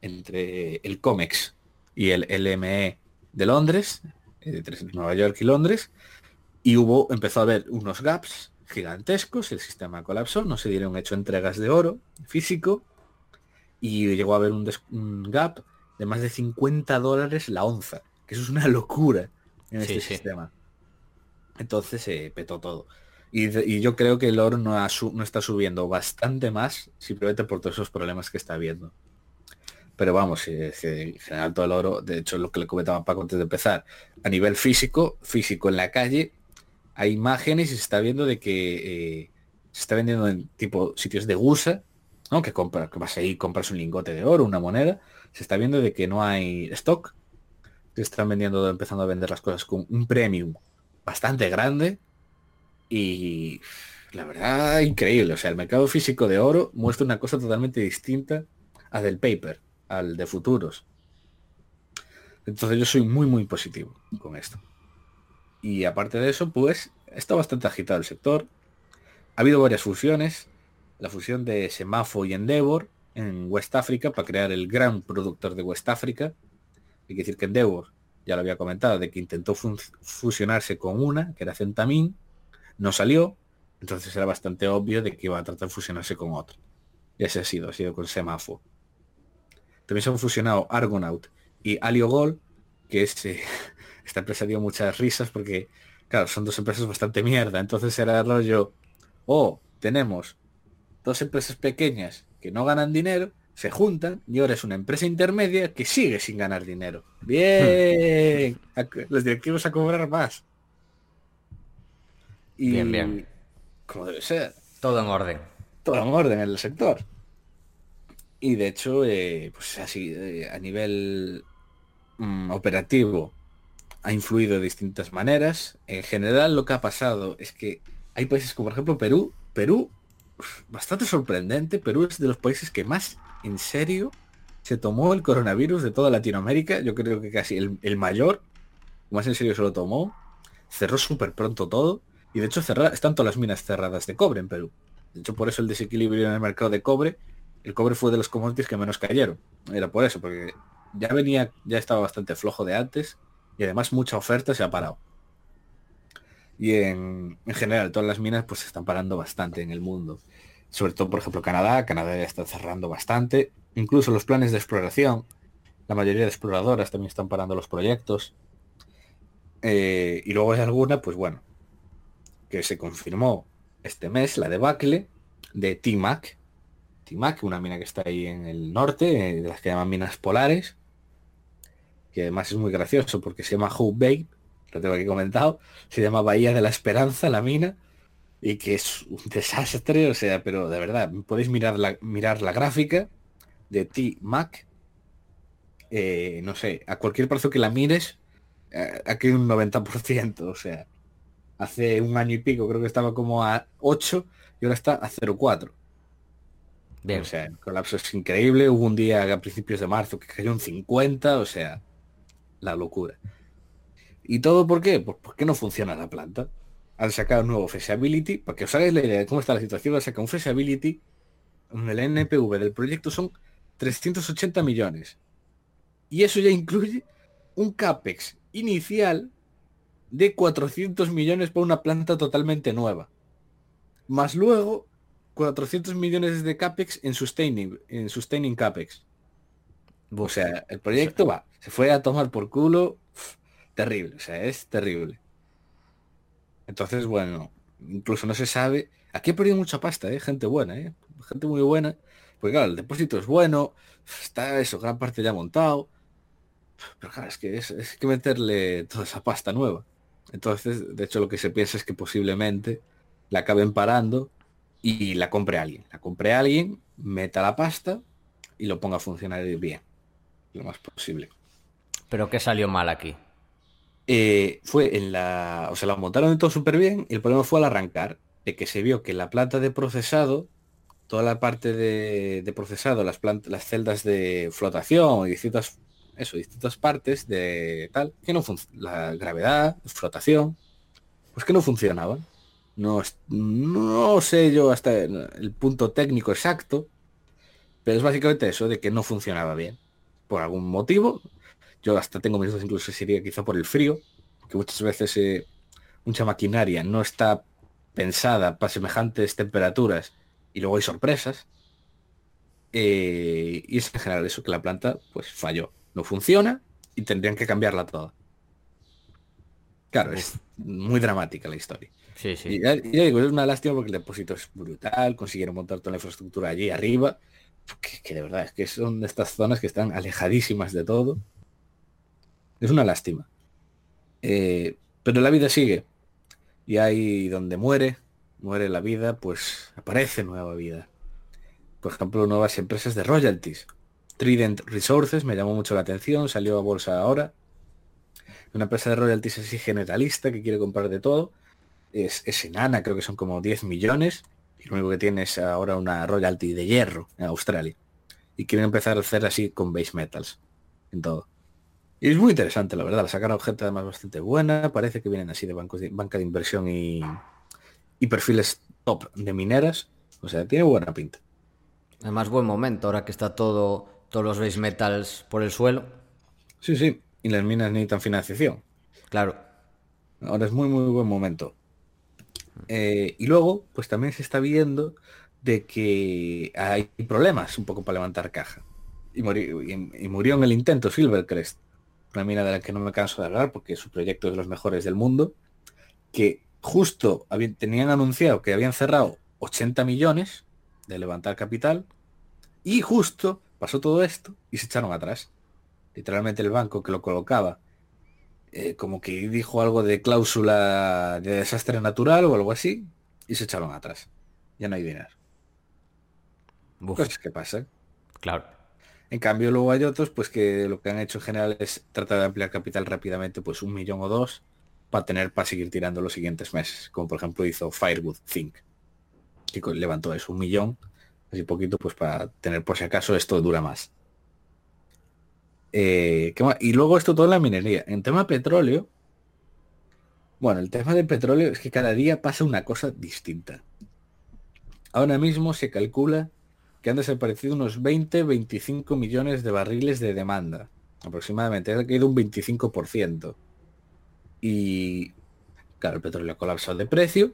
entre el COMEX y el LME de Londres, entre Nueva York y Londres, y hubo, empezó a haber unos gaps gigantescos, el sistema colapsó, no se dieron hecho entregas de oro físico y llegó a haber un, gap de más de 50 dólares la onza, que eso es una locura en este sistema. Entonces se petó todo. Y, yo creo que el oro no, no está subiendo bastante más simplemente por todos esos problemas que está habiendo. Pero vamos, en general todo el oro, de hecho lo que le comentaba Paco antes de empezar, a nivel físico, físico en la calle, hay imágenes y se está viendo de que eh, se está vendiendo en tipo sitios de gusa, ¿no? Que compras, que vas ahí, compras un lingote de oro, una moneda, se está viendo de que no hay stock, que están vendiendo, empezando a vender las cosas con un premium bastante grande y la verdad increíble. O sea, el mercado físico de oro muestra una cosa totalmente distinta a del paper, al de futuros. Entonces yo soy muy muy positivo con esto. Y aparte de eso, pues está bastante agitado el sector. Ha habido varias fusiones. La fusión de Semafo y Endeavor en West África para crear el gran productor de West África. Hay que decir que Endeavor, ya lo había comentado, de que intentó fusionarse con una, que era Centamin, no salió, entonces era bastante obvio de que iba a tratar de fusionarse con otra. Y ese ha sido, ha sido con Semafo. También se han fusionado Argonaut y Aliogol, que es, eh, esta empresa dio muchas risas porque, claro, son dos empresas bastante mierda. Entonces era rollo, oh, tenemos dos empresas pequeñas que no ganan dinero, se juntan y ahora es una empresa intermedia que sigue sin ganar dinero. Bien, los directivos a cobrar más. Y bien, bien. Como debe ser. Todo en orden. Todo en orden en el sector. Y de hecho, eh, pues así, eh, a nivel mm, operativo, ha influido de distintas maneras. En general lo que ha pasado es que hay países como por ejemplo Perú. Perú, bastante sorprendente, Perú es de los países que más en serio se tomó el coronavirus de toda Latinoamérica. Yo creo que casi el, mayor, más en serio se lo tomó. Cerró súper pronto todo. Y de hecho cerrar, están todas las minas cerradas de cobre en Perú. De hecho, por eso el desequilibrio en el mercado de cobre, el cobre fue de los commodities que menos cayeron. Era por eso, porque ya venía, ya estaba bastante flojo de antes y además mucha oferta se ha parado. Y en, general todas las minas pues se están parando bastante en el mundo. Sobre todo, por ejemplo, Canadá. Canadá ya está cerrando bastante. Incluso los planes de exploración. La mayoría de exploradoras también están parando los proyectos. Eh, y luego hay alguna, pues bueno, que se confirmó este mes, la debacle de T-Mac. T-Mac, una mina que está ahí en el norte, eh, de las que llaman minas polares, que además es muy gracioso porque se llama Hope Bay, lo tengo aquí comentado, se llama Bahía de la Esperanza, la mina, y que es un desastre, o sea, pero de verdad, podéis mirar la, mirar la gráfica de T-Mac, eh, no sé, a cualquier precio que la mires, eh, aquí un 90%, o sea, hace un año y pico creo que estaba como a 8 y ahora está a 0,4. O sea, el colapso es increíble. Hubo un día a principios de marzo que cayó un 50, o sea, la locura. ¿Y todo por qué? Pues porque no funciona la planta. Han sacado un nuevo feasibility, para que os hagáis la idea de cómo está la situación, han sacado un feasibility, el NPV del proyecto son 380 millones. Y eso ya incluye un CAPEX inicial de 400 millones para una planta totalmente nueva. Más luego 400 millones de CAPEX en sustaining, en sustaining CAPEX. O sea, el proyecto va, se fue a tomar por culo, terrible, o sea, es terrible. Entonces, bueno, incluso no se sabe. Aquí he perdido mucha pasta, ¿eh? gente buena, ¿eh? gente muy buena. Porque claro, el depósito es bueno, está eso, gran parte ya montado. Pero claro, es que es, es que meterle toda esa pasta nueva. Entonces, de hecho, lo que se piensa es que posiblemente la acaben parando y la compre alguien. La compre alguien, meta la pasta y lo ponga a funcionar bien lo más posible. ¿Pero qué salió mal aquí? Eh, fue en la... O sea, la montaron todo súper bien y el problema fue al arrancar, de que se vio que la planta de procesado, toda la parte de, procesado, las, las celdas de flotación y distintas, eso, distintas partes de tal, que no la gravedad, flotación, pues que no funcionaban. No, no sé yo hasta el punto técnico exacto, pero es básicamente eso, de que no funcionaba bien por algún motivo. Yo hasta tengo mis dudas, incluso sería quizá por el frío, que muchas veces eh, mucha maquinaria no está pensada para semejantes temperaturas y luego hay sorpresas. Eh, y es en general eso, que la planta pues falló. No funciona y tendrían que cambiarla toda. Claro, es muy dramática la historia. Y ya digo, es una lástima porque el depósito es brutal, consiguieron montar toda la infraestructura allí arriba, que, que de verdad es que son de estas zonas que están alejadísimas de todo. Es una lástima. Eh, pero la vida sigue. Y ahí donde muere, muere la vida, pues aparece nueva vida. Por ejemplo, nuevas empresas de royalties. Trident Resources me llamó mucho la atención, salió a bolsa ahora. Una empresa de royalties así generalista que quiere comprar de todo. Es, es enana, creo que son como 10 millones. Y lo único que tiene es ahora una royalty de hierro en Australia. Y quieren empezar a hacer así con base metals. En todo. Y es muy interesante, la verdad. La sacaron gente además bastante buena. Parece que vienen así de bancos de banca de inversión y, y perfiles top de mineras. O sea, tiene buena pinta. Además, buen momento, ahora que está todo, todos los base metals por el suelo. Sí, sí. Y las minas necesitan financiación. Claro. Ahora es muy, muy buen momento. Eh, y luego, pues también se está viendo de que hay problemas un poco para levantar caja. Y, murió, en el intento Silvercrest, una mina de la que no me canso de hablar porque su proyecto es de los mejores del mundo, que justo habían, tenían anunciado que habían cerrado 80 millones de levantar capital y justo pasó todo esto y se echaron atrás. Literalmente el banco que lo colocaba eh, como que dijo algo de cláusula de desastre natural o algo así y se echaron atrás. Ya no hay dinero. Uf, Cosas que pasan. claro. En cambio luego hay otros pues que lo que han hecho en general es tratar de ampliar capital rápidamente pues un millón o dos para tener para seguir tirando los siguientes meses. Como por ejemplo hizo Firewood Think. Que levantó eso un millón. Así poquito pues para tener por si acaso esto dura más. Eh. Y luego esto todo en la minería. En tema petróleo. Bueno, el tema del petróleo es que cada día pasa una cosa distinta. Ahora mismo se calcula que han desaparecido unos 20-25 millones de barriles de demanda. Aproximadamente. Ha caído un 25%. Y claro, el petróleo ha colapsado de precio.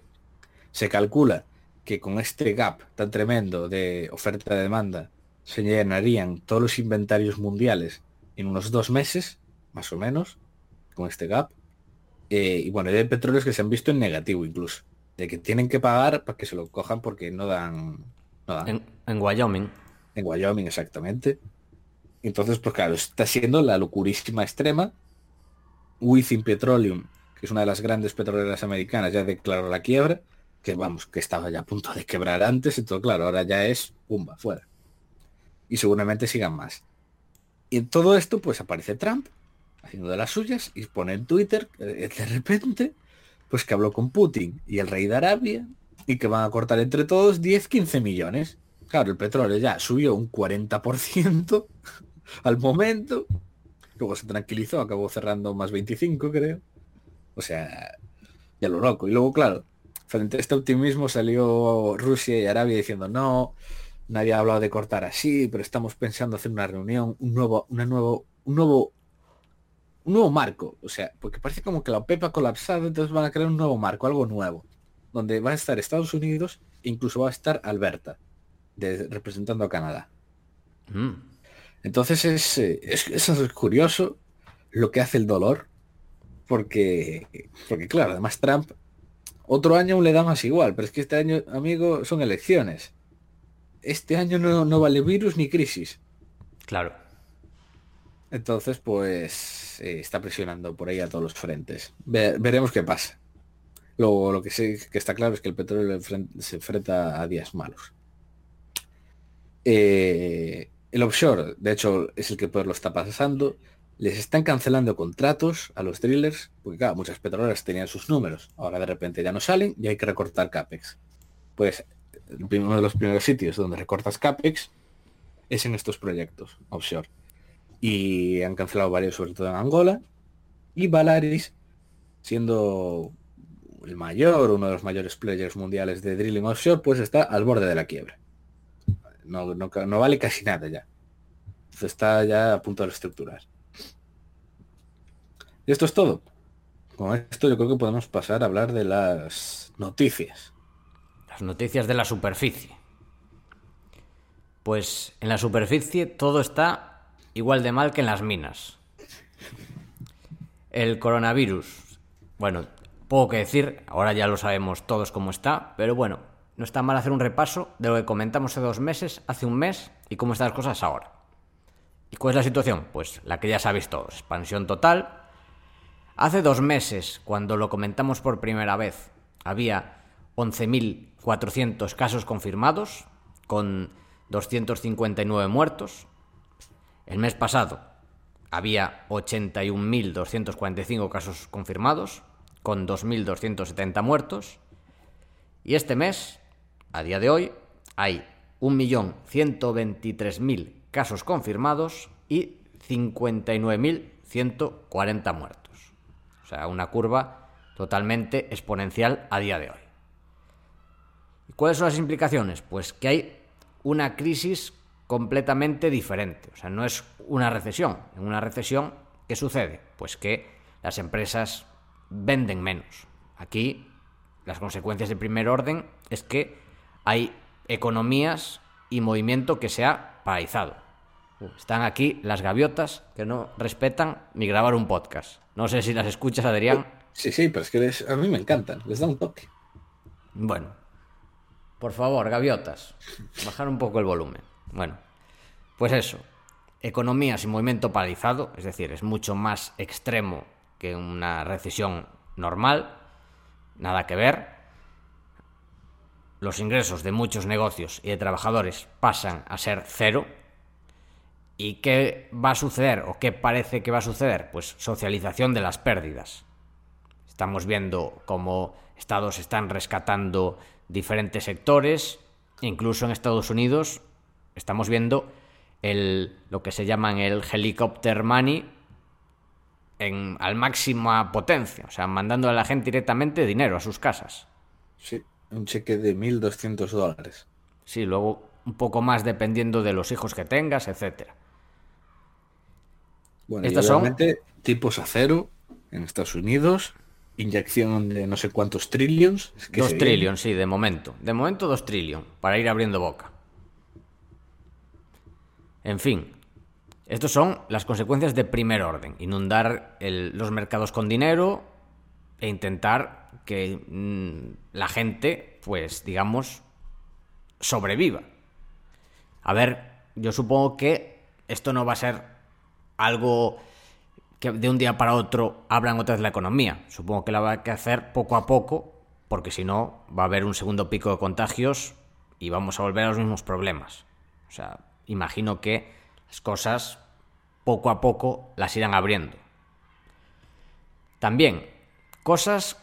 Se calcula que con este gap tan tremendo de oferta-demanda se llenarían todos los inventarios mundiales en unos dos meses, más o menos, con este gap. Eh, y bueno, hay petróleos que se han visto en negativo incluso. De que tienen que pagar para que se lo cojan porque no dan... No dan. En, en Wyoming. En Wyoming, exactamente. Entonces, pues claro, está siendo la locurísima extrema. Within Petroleum, que es una de las grandes petroleras americanas, ya declaró la quiebra, que vamos, que estaba ya a punto de quebrar antes, entonces claro, ahora ya es pumba, fuera. Y seguramente sigan más. Y en todo esto, pues aparece Trump, haciendo de las suyas, y pone en Twitter, eh, de repente, pues que habló con Putin y el rey de Arabia, y que van a cortar entre todos 10-15 millones. Claro, el petróleo ya subió un 40% al momento. Luego se tranquilizó, acabó cerrando más 25, creo. O sea, ya lo loco. Y luego, claro, frente a este optimismo salió Rusia y Arabia diciendo, no, nadie ha hablado de cortar así, pero estamos pensando hacer una reunión, un nuevo, una nuevo, un nuevo, un nuevo marco. O sea, porque parece como que la OPEP ha colapsado, entonces van a crear un nuevo marco, algo nuevo, donde va a estar Estados Unidos e incluso va a estar Alberta, de- representando a Canadá. Mm. Entonces es, eh, es, es curioso lo que hace el dolor, porque, porque claro, además Trump otro año le da más igual, pero es que este año, amigo, son elecciones. Este año no, no vale virus ni crisis. Claro. Entonces, pues eh, está presionando por ahí a todos los frentes. Ve- veremos qué pasa. Luego, lo que sí que está claro es que el petróleo se enfrenta a días malos. Eh, el offshore, de hecho, es el que peor lo está pasando. Les están cancelando contratos a los drillers, porque claro, muchas petroleras tenían sus números. Ahora de repente ya no salen y hay que recortar CAPEX. Pues uno de los primeros sitios donde recortas CAPEX es en estos proyectos offshore y han cancelado varios, sobre todo en Angola. Y Valaris, siendo el mayor, uno de los mayores players mundiales de drilling offshore, pues está al borde de la quiebra. No, no, vale casi nada ya. Está ya a punto de reestructurar. Y esto es todo. con esto yo creo que podemos pasar a hablar de las noticias. Las noticias de la superficie. Pues en la superficie todo está igual de mal que en las minas. El coronavirus. Bueno, poco que decir, ahora ya lo sabemos todos cómo está, pero bueno, no está mal hacer un repaso de lo que comentamos hace dos meses, hace un mes y cómo están las cosas ahora. ¿Y cuál es la situación? Pues la que ya sabéis todos, expansión total. Hace dos meses, cuando lo comentamos por primera vez, había 11.400 casos confirmados, con 259 muertos. El mes pasado había 81.245 casos confirmados, con 2.270 muertos. Y este mes a día de hoy hay 1.123.000 casos confirmados y 59.140 muertos. O sea, una curva totalmente exponencial a día de hoy. ¿Y cuáles son las implicaciones? Pues que hay una crisis completamente diferente. O sea, no es una recesión. En una recesión, ¿qué sucede? Pues que las empresas venden menos. Aquí las consecuencias de primer orden es que hay economías y movimiento que se ha paralizado. Están aquí las gaviotas que no respetan ni grabar un podcast. No sé si las escuchas, Adrián. Sí, sí, pero es que a mí me encantan, les da un toque. Bueno, por favor, gaviotas, bajar un poco el volumen. Bueno, pues eso, economías y movimiento paralizado, es decir, es mucho más extremo que una recesión normal, nada que ver los ingresos de muchos negocios y de trabajadores pasan a ser cero. ¿Y qué va a suceder o qué parece que va a suceder? Pues socialización de las pérdidas. Estamos viendo cómo estados están rescatando diferentes sectores, incluso en Estados Unidos estamos viendo el, lo que se llaman el helicopter money en, al máxima potencia, o sea, mandando a la gente directamente dinero a sus casas. Sí, un cheque de 1.200 dólares. Sí, luego un poco más dependiendo de los hijos que tengas, etcétera. Bueno, Estas son tipos a cero en Estados Unidos, inyección de no sé cuántos trillions. dos trillions, sí, de momento. De momento dos trillions, para ir abriendo boca. En fin, estas son las consecuencias de primer orden. Inundar los mercados con dinero e intentar que mm, la gente, pues digamos, sobreviva. A ver, yo supongo que esto no va a ser algo que de un día para otro abran otra vez la economía. Supongo que la va a que hacer poco a poco, porque si no va a haber un segundo pico de contagios y vamos a volver a los mismos problemas. O sea, imagino que las cosas poco a poco las irán abriendo. También, cosas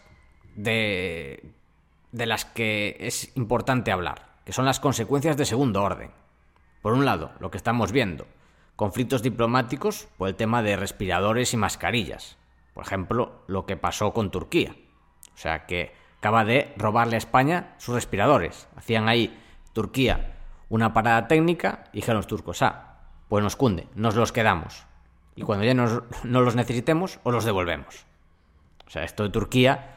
de, de las que es importante hablar, que son las consecuencias de segundo orden. Por un lado, lo que estamos viendo, conflictos diplomáticos por el tema de respiradores y mascarillas. Por ejemplo, lo que pasó con Turquía. O sea, que acaba de robarle a España sus respiradores. Hacían ahí Turquía una parada técnica y dijeron los turcos, ah, pues nos cunde, nos los quedamos. Y cuando ya no los necesitemos, os los devolvemos. O sea, esto de Turquía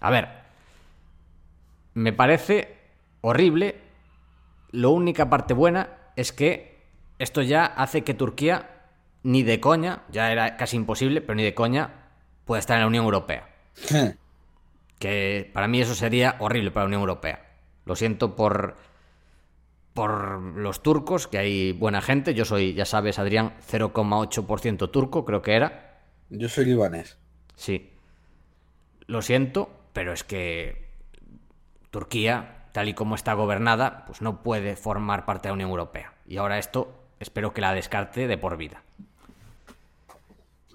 a ver, me parece horrible. Lo única parte buena es que esto ya hace que Turquía ni de coña, ya era casi imposible, pero ni de coña pueda estar en la Unión Europea. que para mí eso sería horrible para la Unión Europea. Lo siento por por los turcos, que hay buena gente. Yo soy, ya sabes, Adrián, 0,8% turco, creo que era. Yo soy libanés. Sí. Lo siento, pero es que Turquía, tal y como está gobernada, pues no puede formar parte de la Unión Europea. Y ahora esto espero que la descarte de por vida.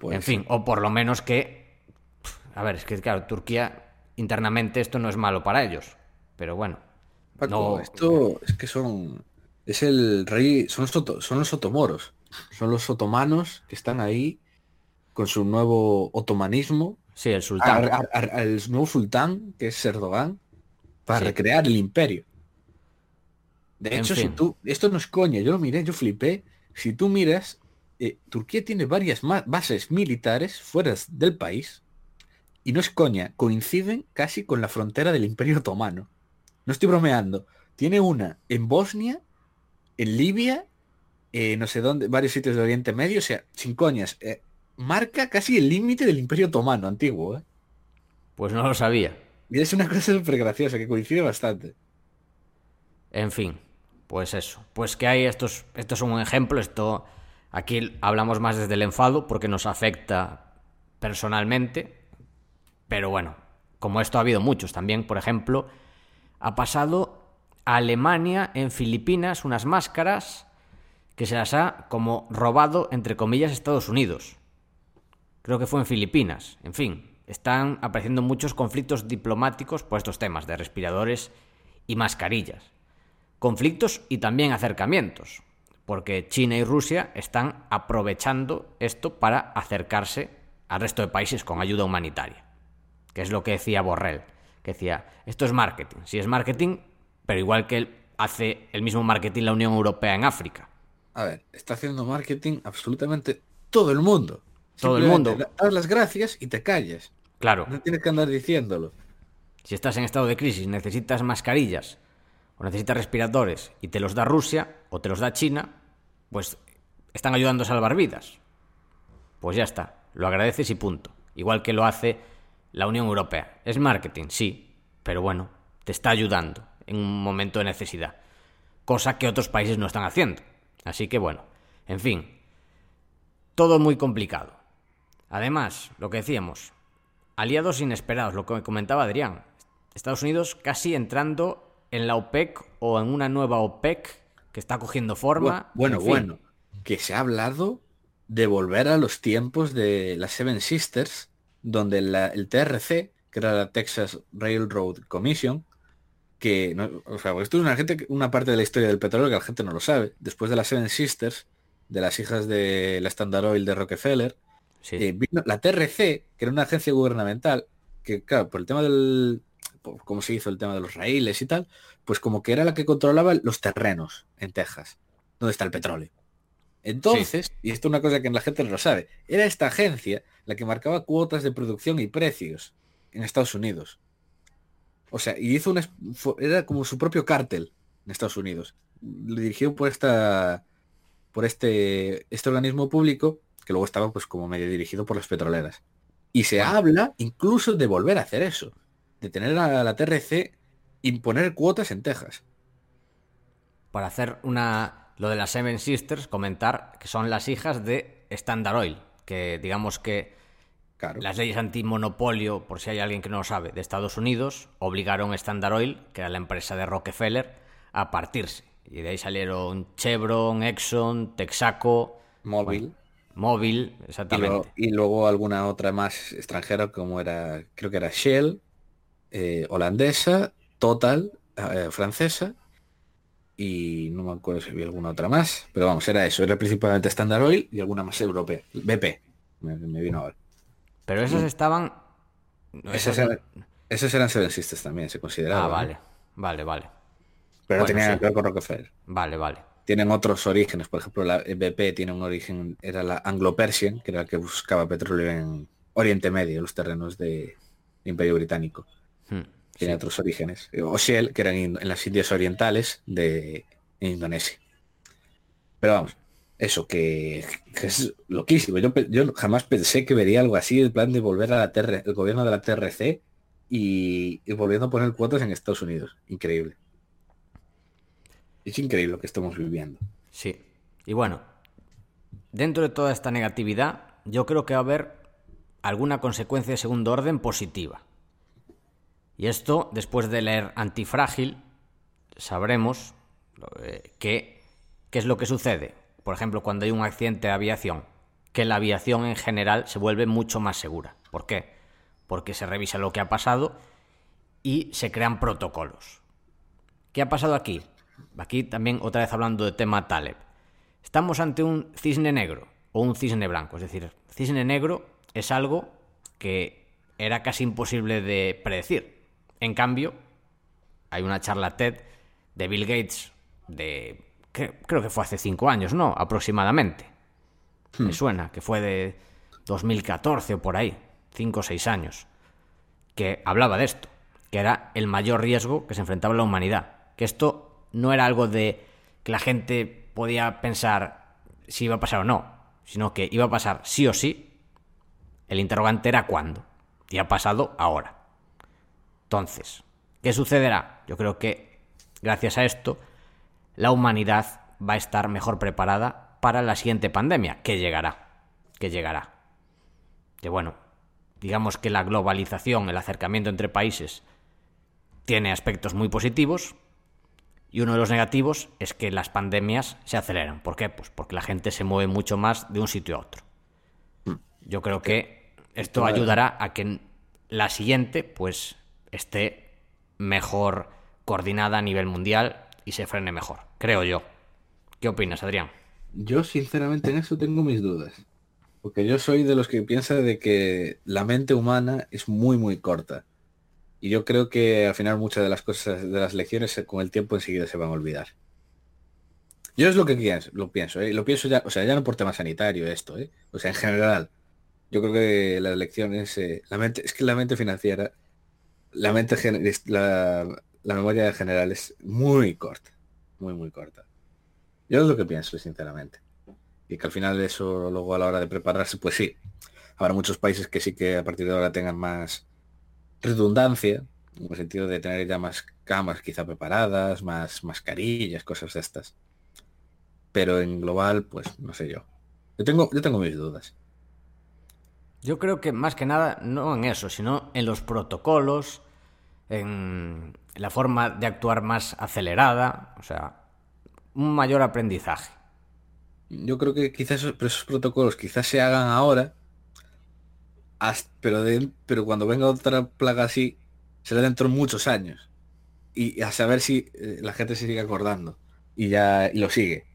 Pues en fin, o por lo menos que... A ver, es que claro, Turquía internamente esto no es malo para ellos, pero bueno. no... esto es que son... Es el rey... Son los, son los otomoros. Son los otomanos que están ahí con su nuevo otomanismo Sí, el sultán. el nuevo sultán, que es Erdogan, para recrear el imperio. De hecho, si tú, esto no es coña, yo lo miré, yo flipé. Si tú miras, eh, Turquía tiene varias bases militares fuera del país y no es coña, coinciden casi con la frontera del Imperio Otomano. No estoy bromeando. Tiene una en Bosnia, en Libia, eh, no sé dónde, varios sitios de Oriente Medio, o sea, sin coñas. eh, marca casi el límite del Imperio Otomano antiguo. ¿eh? Pues no lo sabía. Y es una cosa súper graciosa, que coincide bastante. En fin, pues eso. Pues que hay estos, esto es un ejemplo, esto aquí hablamos más desde el enfado porque nos afecta personalmente, pero bueno, como esto ha habido muchos también, por ejemplo, ha pasado a Alemania en Filipinas unas máscaras que se las ha como robado entre comillas Estados Unidos. Creo que fue en Filipinas. En fin, están apareciendo muchos conflictos diplomáticos por estos temas de respiradores y mascarillas conflictos y también acercamientos, porque China y Rusia están aprovechando esto para acercarse al resto de países con ayuda humanitaria, que es lo que decía Borrell, que decía, esto es marketing, sí es marketing, pero igual que él hace el mismo marketing la Unión Europea en África. A ver, está haciendo marketing absolutamente todo el mundo. Todo el mundo. Das las gracias y te calles. Claro, No tienes que andar diciéndolo. si estás en estado de crisis, necesitas mascarillas o necesitas respiradores y te los da Rusia o te los da China, pues están ayudando a salvar vidas. Pues ya está, lo agradeces y punto. Igual que lo hace la Unión Europea. Es marketing, sí, pero bueno, te está ayudando en un momento de necesidad. Cosa que otros países no están haciendo. Así que bueno, en fin, todo muy complicado. Además, lo que decíamos, aliados inesperados, lo que comentaba Adrián. Estados Unidos casi entrando en la OPEC o en una nueva OPEC que está cogiendo forma. Bueno, en fin. bueno, que se ha hablado de volver a los tiempos de las Seven Sisters, donde la- el TRC, que era la Texas Railroad Commission, que, no- o sea, esto es una, gente, una parte de la historia del petróleo que la gente no lo sabe. Después de las Seven Sisters, de las hijas de la Standard Oil de Rockefeller, Sí. eh, vino la TRC, que era una agencia gubernamental, que claro, por el tema del, por cómo se hizo el tema de los raíles y tal, pues como que era la que controlaba los terrenos en Texas, donde está el petróleo. Entonces, y esto es una cosa que la gente no lo sabe, era esta agencia la que marcaba cuotas de producción y precios en Estados Unidos. O sea, y hizo una, era como su propio cártel en Estados Unidos. Dirigido por esta por este, este organismo público que luego estaba pues como medio dirigido por las petroleras. Y se habla incluso de volver a hacer eso, de tener a la TRC imponer cuotas en Texas. Para hacer una. Lo de las Seven Sisters, comentar que son las hijas de Standard Oil. Que digamos que Claro. las leyes antimonopolio, por si hay alguien que no lo sabe, de Estados Unidos, obligaron a Standard Oil, que era la empresa de Rockefeller, a partirse. Y de ahí salieron Chevron, Exxon, Texaco, Móvil. Móvil, Y, luego- exactamente. y luego alguna otra más extranjera como era, creo que era Shell, eh, holandesa, Total, eh, francesa, y no me acuerdo si había alguna otra más, pero vamos, era eso, era principalmente Standard Oil y alguna más europea. BP, me, me vino ahora. Pero esas estaban. no, esas- eran, esas eran Seven Sisters también, se consideraban. Ah, ¿no? vale. Vale, vale. Pero no tenían sí. nada que ver con Rockefeller. Vale, vale. Tienen otros orígenes, por ejemplo, la BP tiene un origen, era la Anglo-Persian, que era la que buscaba petróleo en Oriente Medio, los terrenos del Imperio Británico. Hmm, Tiene sí. otros orígenes. O Shell, que eran en las Indias Orientales de Indonesia. Pero vamos, eso que, que es loquísimo. Yo, yo jamás pensé que vería algo así, el plan de volver a la TR, el gobierno de la TRC y, y volviendo a poner cuotas en Estados Unidos. Increíble. Es increíble lo que estamos viviendo. Sí. Y bueno, dentro de toda esta negatividad, yo creo que va a haber alguna consecuencia de segundo orden positiva. Y esto, después de leer Antifrágil, sabremos eh, qué es lo que sucede. Por ejemplo, cuando hay un accidente de aviación, que la aviación en general se vuelve mucho más segura. ¿Por qué? Porque se revisa lo que ha pasado y se crean protocolos. ¿Qué ha pasado aquí? Aquí también otra vez hablando de tema Taleb. Estamos ante un cisne negro o un cisne blanco. Es decir, cisne negro es algo que era casi imposible de predecir. En cambio, hay una charla TED de Bill Gates de... que- creo que fue hace cinco años, ¿no? Aproximadamente. Me suena que fue de 2014 o por ahí. Cinco o seis años. que hablaba de esto, que era el mayor riesgo que se enfrentaba la humanidad. Que esto no era algo de que la gente podía pensar si iba a pasar o no, sino que iba a pasar sí o sí. El interrogante era cuándo. Y ha pasado ahora. Entonces, ¿qué sucederá? Yo creo que gracias a esto la humanidad va a estar mejor preparada para la siguiente pandemia, que llegará, que llegará. Que bueno, digamos que la globalización, el acercamiento entre países, tiene aspectos muy positivos y uno de los negativos es que las pandemias se aceleran. ¿Por qué? Pues porque la gente se mueve mucho más de un sitio a otro. Yo creo que esto ayudará a que la siguiente pues esté mejor coordinada a nivel mundial y se frene mejor, creo yo. ¿Qué opinas, Adrián? Yo sinceramente en eso tengo mis dudas. Porque yo soy de los que piensa de que la mente humana es muy muy corta. Y yo creo que al final muchas de las cosas de las lecciones con el tiempo enseguida se van a olvidar. Yo es lo que pienso, lo pienso, ¿eh? lo pienso ya, o sea, ya no por tema sanitario esto, ¿eh? o sea, en general. Yo creo que las lecciones, eh, la mente, es que la mente financiera, la mente la, la memoria general es muy corta, muy muy corta. Yo es lo que pienso, sinceramente. Y que al final eso luego a la hora de prepararse, pues sí. Habrá muchos países que sí que a partir de ahora tengan más redundancia, en el sentido de tener ya más camas quizá preparadas, más mascarillas, cosas de estas. Pero en global, pues no sé yo. Yo tengo, yo tengo mis dudas. Yo creo que más que nada no en eso, sino en los protocolos, en la forma de actuar más acelerada, o sea, un mayor aprendizaje. Yo creo que quizás esos, protocolos quizás se hagan ahora, pero, pero cuando venga otra plaga así, será dentro de muchos años. Y a saber si eh, la gente se sigue acordando y ya lo sigue.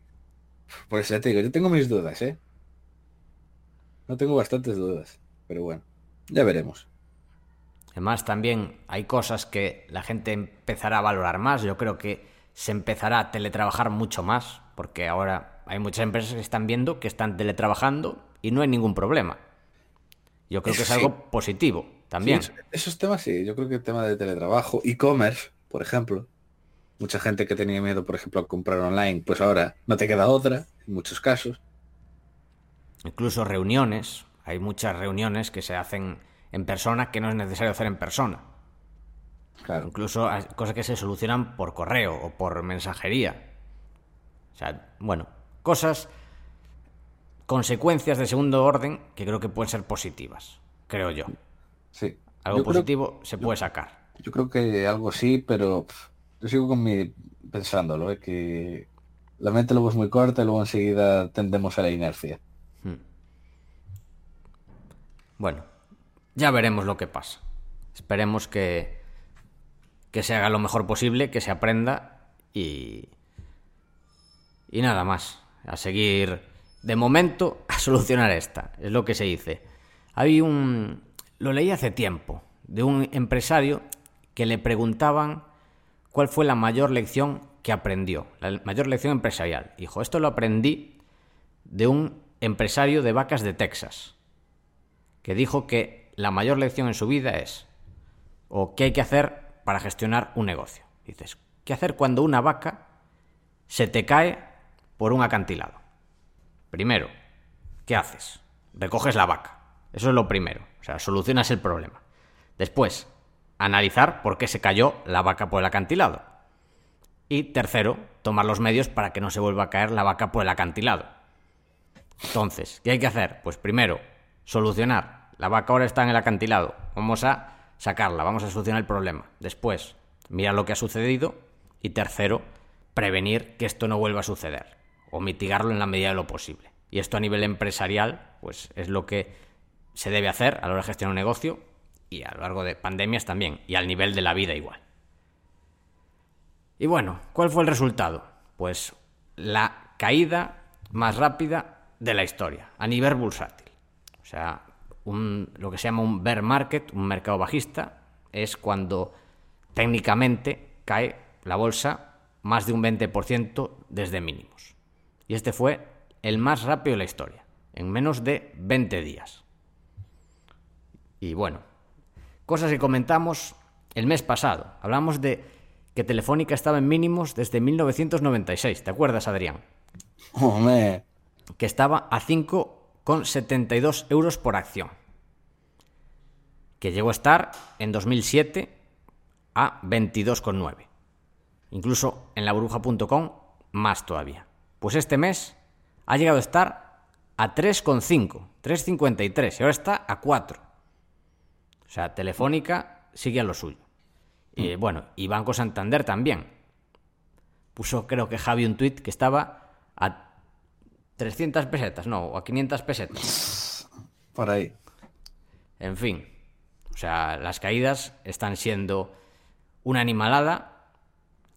Por eso ya te digo, yo tengo mis dudas, ¿eh? No tengo bastantes dudas, pero bueno, ya veremos. Además, también hay cosas que la gente empezará a valorar más. Yo creo que se empezará a teletrabajar mucho más, porque ahora hay muchas empresas que están viendo que están teletrabajando y no hay ningún problema. Yo creo que es algo positivo también. esos temas sí, yo creo que el tema de teletrabajo, e-commerce, por ejemplo, mucha gente que tenía miedo, por ejemplo, a comprar online, pues ahora no te queda otra, en muchos casos. Incluso reuniones, hay muchas reuniones que se hacen en persona que no es necesario hacer en persona. Claro. Incluso cosas que se solucionan por correo o por mensajería. O sea, bueno, cosas, consecuencias de segundo orden que creo que pueden ser positivas, creo yo. Sí. Algo positivo se puede sacar. Yo creo que algo sí, pero yo sigo con mi pensándolo, ¿eh? que la mente luego es muy corta y luego enseguida tendemos a la inercia. Hmm. Bueno, ya veremos lo que pasa. Esperemos que, que se haga lo mejor posible, que se aprenda y, y nada más. A seguir, de momento, a solucionar esta. Es lo que se dice. Hay un... Lo leí hace tiempo, de un empresario que le preguntaban cuál fue la mayor lección que aprendió, la mayor lección empresarial. Dijo, esto lo aprendí de un empresario de vacas de Texas, que dijo que la mayor lección en su vida es, o qué hay que hacer para gestionar un negocio. Dices, ¿qué hacer cuando una vaca se te cae por un acantilado? Primero, ¿qué haces? Recoges la vaca. Eso es lo primero. O sea, solucionas el problema. Después, analizar por qué se cayó la vaca por el acantilado. Y tercero, tomar los medios para que no se vuelva a caer la vaca por el acantilado. Entonces, ¿qué hay que hacer? Pues primero, solucionar la vaca ahora está en el acantilado. Vamos a sacarla, vamos a solucionar el problema. Después, mira lo que ha sucedido. Y tercero, prevenir que esto no vuelva a suceder. O mitigarlo en la medida de lo posible. Y esto a nivel empresarial, pues es lo que se debe hacer a la hora de gestionar un negocio y a lo largo de pandemias también, y al nivel de la vida igual. Y bueno, ¿cuál fue el resultado? Pues la caída más rápida de la historia, a nivel bursátil. O sea, lo que se llama un bear market, un mercado bajista, es cuando técnicamente cae la bolsa más de un 20% desde mínimos. Y este fue el más rápido de la historia, en menos de 20 días. Y bueno, cosas que comentamos el mes pasado. Hablamos de que Telefónica estaba en mínimos desde 1996. ¿Te acuerdas, Adrián? Hombre. Que estaba a 5,72 euros por acción. Que llegó a estar en 2007 a 22,9. Incluso en la burbuja.com más todavía. Pues este mes ha llegado a estar a 3,5, 3,53 y ahora está a 4. O sea, Telefónica sigue a lo suyo. Y bueno, y Banco Santander también. Puso, creo que Javi, un tuit que estaba a 300 pesetas, no, o a 500 pesetas. Por ahí. En fin, o sea, las caídas están siendo una animalada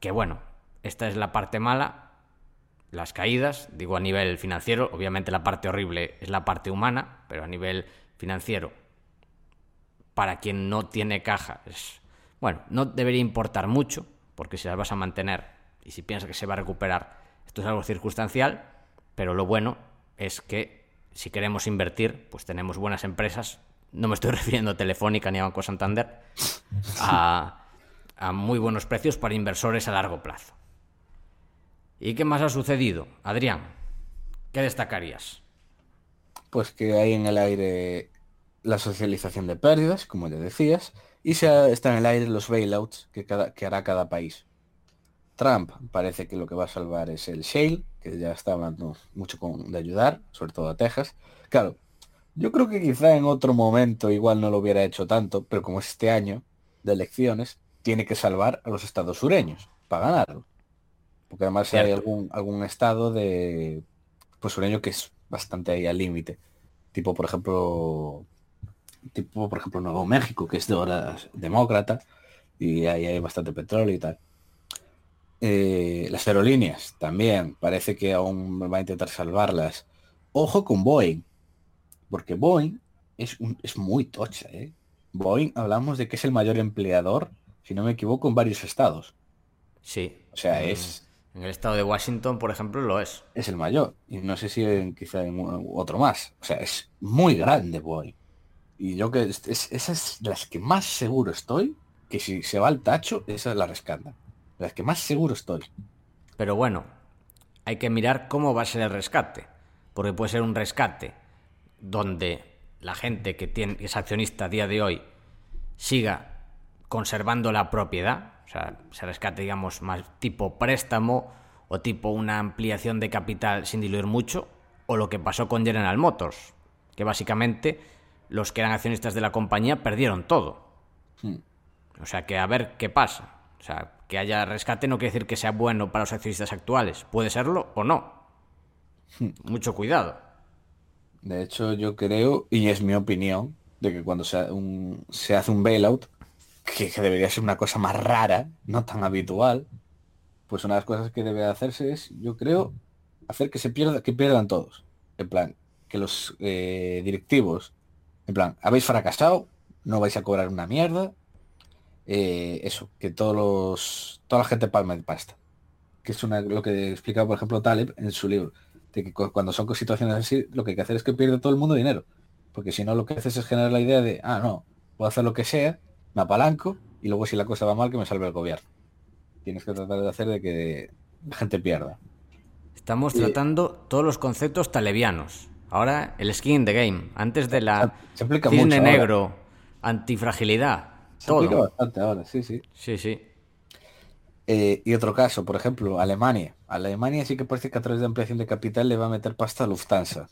que, bueno, esta es la parte mala, las caídas, digo a nivel financiero, obviamente la parte horrible es la parte humana, pero a nivel financiero, para quien no tiene caja, es bueno, no debería importar mucho, porque si las vas a mantener y si piensas que se va a recuperar, esto es algo circunstancial, pero lo bueno es que si queremos invertir, pues tenemos buenas empresas, no me estoy refiriendo a Telefónica ni a Banco Santander, a, muy buenos precios para inversores a largo plazo. ¿Y qué más ha sucedido? Adrián, ¿qué destacarías? Pues que hay en el aire la socialización de pérdidas, como ya decías, y se está en el aire los bailouts que hará cada país. Trump parece que lo que va a salvar es el shale, que ya está hablando mucho con, de ayudar, sobre todo a Texas. Claro, yo creo que quizá en otro momento igual no lo hubiera hecho tanto, pero como es este año de elecciones, tiene que salvar a los estados sureños para ganarlo. Porque además hay algún, algún estado de pues sureño que es bastante ahí al límite. Tipo, por ejemplo, tipo por ejemplo Nuevo México, que es de horas demócrata, y ahí hay bastante petróleo y tal. Eh, las aerolíneas también, parece que aún va a intentar salvarlas. Ojo con Boeing, porque Boeing es, es muy tocha. ¿eh? Boeing hablamos de que es el mayor empleador, si no me equivoco, en varios estados. Sí. O sea, es... En el estado de Washington, por ejemplo, lo es. Es el mayor. Y no sé si en, quizá en otro más. O sea, es muy grande Boeing. Y yo que es, esas es las que más seguro estoy, que si se va al tacho, esa es la rescata. Las que más seguro estoy. Pero bueno, hay que mirar cómo va a ser el rescate. Porque puede ser un rescate donde la gente que, tiene, que es accionista a día de hoy siga conservando la propiedad. O sea, se rescate, digamos, más tipo préstamo o tipo una ampliación de capital sin diluir mucho. O lo que pasó con General Motors, que básicamente los que eran accionistas de la compañía perdieron todo. Hmm. O sea que a ver qué pasa. O sea, que haya rescate no quiere decir que sea bueno para los accionistas actuales. Puede serlo o no. Hmm. Mucho cuidado. De hecho, yo creo, y es mi opinión, de que cuando se, un, se hace un bailout, que, que, debería ser una cosa más rara, no tan habitual, pues una de las cosas que debe hacerse es, yo creo, hacer que se pierda, que pierdan todos. En plan, que los eh, directivos en plan, habéis fracasado, no vais a cobrar una mierda. Eh, eso, que todos los, toda la gente palma de pasta. Que es una, lo que explica, por ejemplo, Taleb en su libro. De que cuando son situaciones así, lo que hay que hacer es que pierde todo el mundo dinero. Porque si no, lo que haces es generar la idea de, ah, no, puedo hacer lo que sea, me apalanco, y luego si la cosa va mal, que me salve el gobierno. Tienes que tratar de hacer de que la gente pierda. Estamos tratando todos los conceptos talevianos. Ahora el skin in the game. Antes de la se aplica cisne mucho negro, ahora. antifragilidad. Se todo. aplica bastante ahora, sí, sí. Sí, sí. Eh, y otro caso, por ejemplo, Alemania. Alemania sí que parece que a través de ampliación de capital le va a meter pasta a Lufthansa.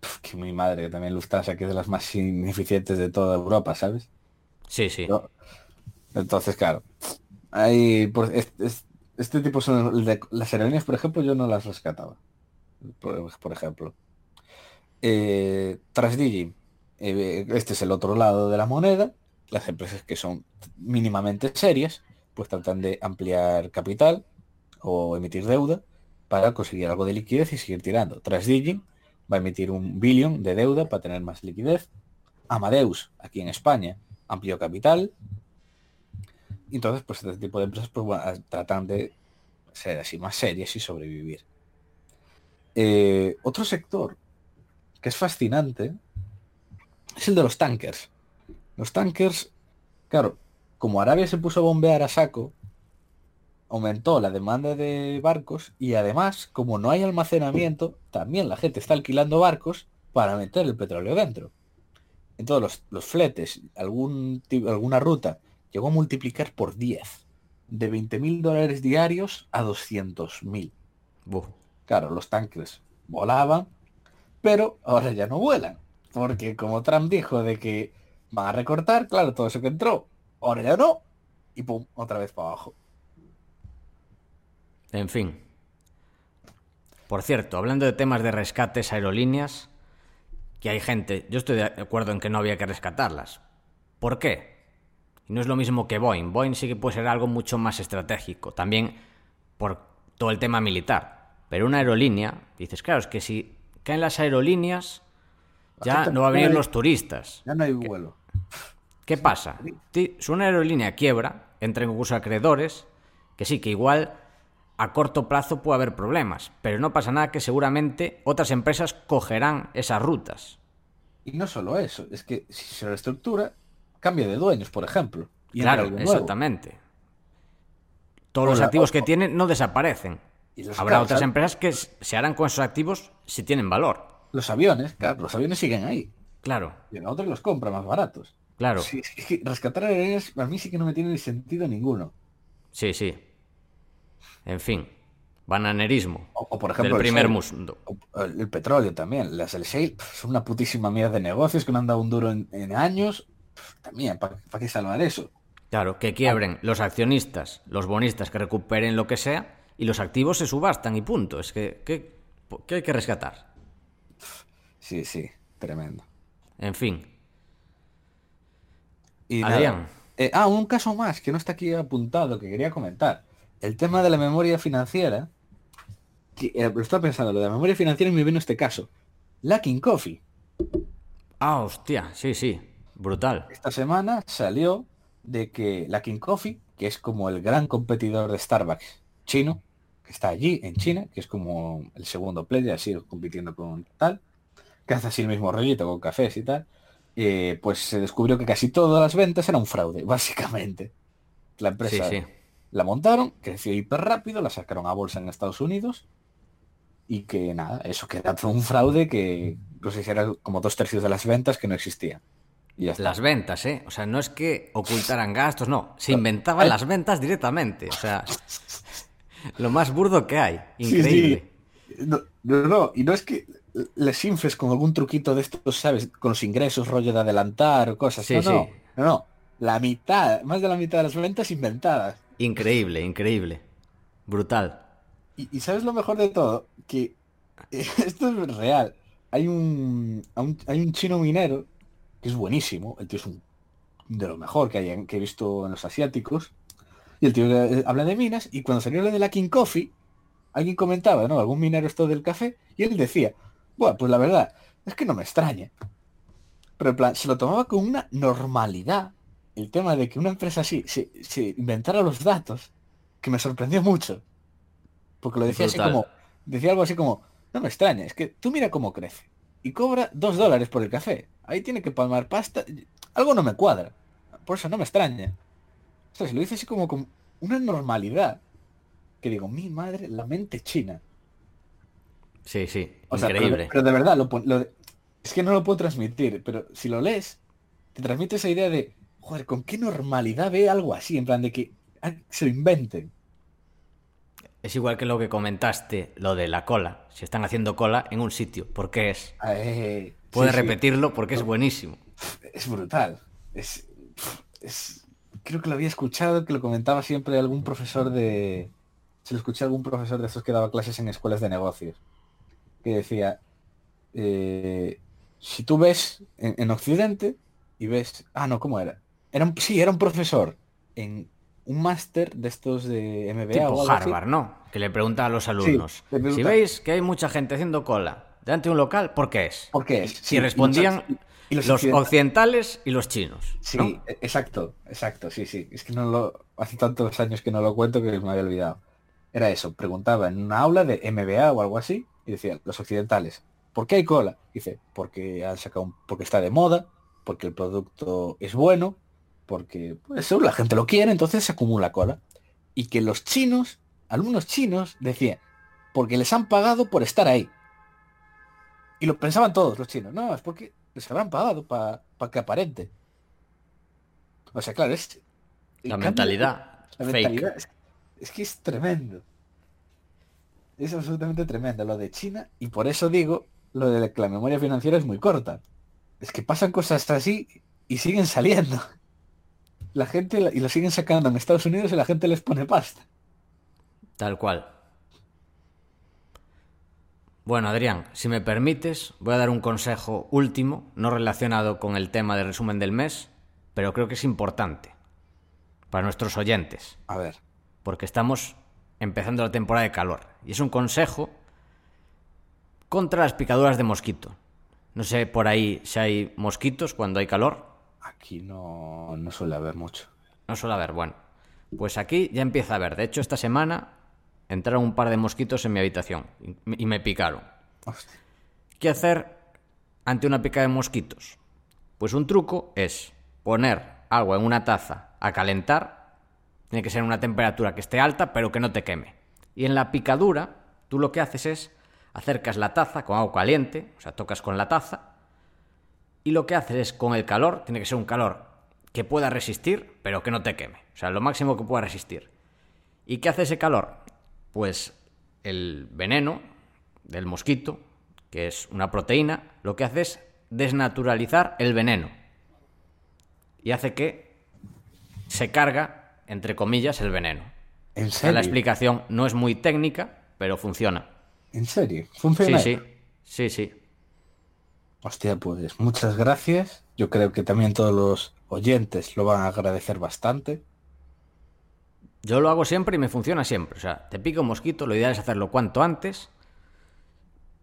Puf, que mi madre, que también Lufthansa, que es de las más ineficientes de toda Europa, ¿sabes? Sí, sí. Entonces, claro. Hay, por, es- es- este tipo son de, las aerolíneas, por ejemplo, yo no las rescataba. Por, por ejemplo. Eh, Trasdigi, eh, este es el otro lado de la moneda. Las empresas que son mínimamente serias, pues tratan de ampliar capital o emitir deuda para conseguir algo de liquidez y seguir tirando. Trasdigi va a emitir un billón de deuda para tener más liquidez. Amadeus, aquí en España, amplió capital. Entonces, pues este tipo de empresas pues, tratan de ser así más serias y sobrevivir. Eh, otro sector que es fascinante es el de los tankers. Los tankers, claro, como Arabia se puso a bombear a saco, aumentó la demanda de barcos y además, como no hay almacenamiento, también la gente está alquilando barcos para meter el petróleo dentro. Entonces los, los fletes, algún, alguna ruta, llegó a multiplicar por 10. De 20.000 dólares diarios a 200.000. Claro, los tanques volaban, pero ahora ya no vuelan. Porque como Trump dijo de que van a recortar, claro, todo eso que entró, ahora ya no. Y pum, otra vez para abajo. En fin. Por cierto, hablando de temas de rescates aerolíneas, que hay gente, yo estoy de acuerdo en que no había que rescatarlas. ¿Por qué? Y no es lo mismo que Boeing. Boeing sí que puede ser algo mucho más estratégico, también por todo el tema militar. Pero una aerolínea, dices, claro, es que si caen las aerolíneas, ya no va a venir los turistas. Ya no hay vuelo. ¿Qué pasa? Si una aerolínea quiebra, entra en concurso acreedores, que sí, que igual a corto plazo puede haber problemas, pero no pasa nada que seguramente otras empresas cogerán esas rutas. Y no solo eso, es que si se reestructura, cambia de dueños, por ejemplo. claro, exactamente. Todos los activos que tienen no desaparecen. Habrá otras empresas que se harán con esos activos si tienen valor. Los aviones, claro, los aviones siguen ahí. Claro. Y en otros los compra más baratos. Claro. Sí, rescatar aerolíneas a mí sí que no me tiene ni sentido ninguno. Sí, sí. En fin, bananerismo. O, por ejemplo, el primer mundo. El, petróleo también. Las del shale son una putísima mierda de negocios que no han dado un duro en, años. También, ¿para qué salvar eso? Claro, que quiebren los accionistas, los bonistas que recuperen lo que sea y los activos se subastan y punto. Es que, ¿qué, hay que rescatar? Sí, sí, tremendo. En fin. Y Adrián. Eh, ah, un caso más que no está aquí apuntado que quería comentar el tema de la memoria financiera, que, eh, lo estaba pensando, lo de la memoria financiera y me vino este caso. Lacking Coffee. Ah, hostia, sí, sí, brutal. Esta semana salió de que Lacking Coffee, que es como el gran competidor de Starbucks chino, que está allí en China, que es como el segundo player, así compitiendo con tal, que hace así el mismo rollito con cafés y tal, eh, pues se descubrió que casi todas las ventas eran un fraude, básicamente. La empresa sí, sí. La montaron, creció hiper rápido, la sacaron a bolsa en Estados Unidos y que nada, eso que era un fraude que no sé si era como dos tercios de las ventas que no existían. Y las ventas, ¿eh? O sea, no es que ocultaran gastos, no, se inventaban las ventas directamente. O sea, lo más burdo que hay. Increíble. No, no, y no es que les infles con algún truquito de estos, ¿sabes? Con los ingresos, rollo de adelantar o cosas. Sí, no, no, no, la mitad, más de la mitad de las ventas inventadas. Increíble, increíble. Brutal. Y, sabes lo mejor de todo, que esto es real. Hay un, hay un chino minero que es buenísimo. El tío es un, de lo mejor que, hay, que he visto en los asiáticos. Y el tío eh, habla de minas y cuando salió lo de la King Coffee, alguien comentaba, ¿no? Algún minero esto del café y él decía, bueno, pues la verdad, es que no me extraña. Pero en plan, se lo tomaba con una normalidad el tema de que una empresa así se, inventara los datos, que me sorprendió mucho. Porque lo decía así como, decía algo así como, no me extraña, es que tú mira cómo crece. Y cobra dos dólares por el café. Ahí tiene que palmar pasta. Algo no me cuadra. Por eso no me extraña. O sea, lo dice así como con una normalidad. Que digo, mi madre, la mente china. Sí, sí. increíble. pero, de verdad, es que no lo puedo transmitir. Pero si lo lees, te transmite esa idea de joder, ¿con qué normalidad ve algo así? En plan de que se lo inventen. Es igual que lo que comentaste, lo de la cola. Si están haciendo cola en un sitio, ¿por qué es? Eh, Puede repetirlo porque es buenísimo. Es brutal. Es, creo que lo había escuchado, que lo comentaba siempre algún profesor de... Se lo escuché a algún profesor de esos que daba clases en escuelas de negocios. Que decía, eh, si tú ves en Occidente y ves... Ah, no, ¿cómo era? Era sí, era un profesor en un máster de estos de MBA tipo Harvard, ¿no? Que le pregunta a los alumnos. si veis que hay mucha gente haciendo cola delante de un local, ¿por qué es? ¿Por qué es? y respondían los, occidentales y los chinos. Sí, e, exacto, exacto, sí, sí. Es que no lo hace tantos años que no lo cuento que me había olvidado. Era eso, preguntaba en una aula de MBA o algo así y decía, los occidentales, ¿por qué hay cola? dice, porque han sacado un, porque está de moda, porque el producto es bueno, porque pues, la gente lo quiere, entonces se acumula cola. Y que los chinos, algunos chinos, decían, porque les han pagado por estar ahí. Y lo pensaban todos los chinos, no, es porque les habrán pagado para que aparente. O sea, claro, es... La mentalidad. La mentalidad es, que es tremendo. Es absolutamente tremendo lo de China y por eso digo lo de que la memoria financiera es muy corta. Es que pasan cosas así y siguen saliendo. La gente y lo siguen sacando en Estados Unidos y la gente les pone pasta. Tal cual. Bueno, Adrián, si me permites, voy a dar un consejo último, no relacionado con el tema de resumen del mes, pero creo que es importante para nuestros oyentes. A ver. Porque estamos empezando la temporada de calor. Y es un consejo contra las picaduras de mosquito. No sé por ahí si hay mosquitos cuando hay calor. Aquí no, no suele haber mucho. No suele haber, bueno. Pues aquí ya empieza a haber. De hecho, esta semana entraron un par de mosquitos en mi habitación y me picaron. ¿Qué hacer ante una pica de mosquitos? Pues un truco es poner agua en una taza a calentar. Tiene que ser una temperatura que esté alta, pero que no te queme. Y en la picadura, tú lo que haces es acercas la taza con agua caliente, o sea, tocas con la taza, y lo que haces es con el calor, tiene que ser un calor que pueda resistir, pero que no te queme. O sea, lo máximo que pueda resistir. ¿Y qué hace ese calor? Pues el veneno del mosquito, que es una proteína, lo que hace es desnaturalizar el veneno. Y hace que se carga, entre comillas, el veneno. ¿En serio? la explicación no es muy técnica, pero funciona. ¿En serio? ¿Funciona? Sí, sí. Sí, sí. Hostia, pues muchas gracias. Yo creo que también todos los oyentes lo van a agradecer bastante. Yo lo hago siempre y me funciona siempre. O sea, te pica un mosquito, lo ideal es hacerlo cuanto antes.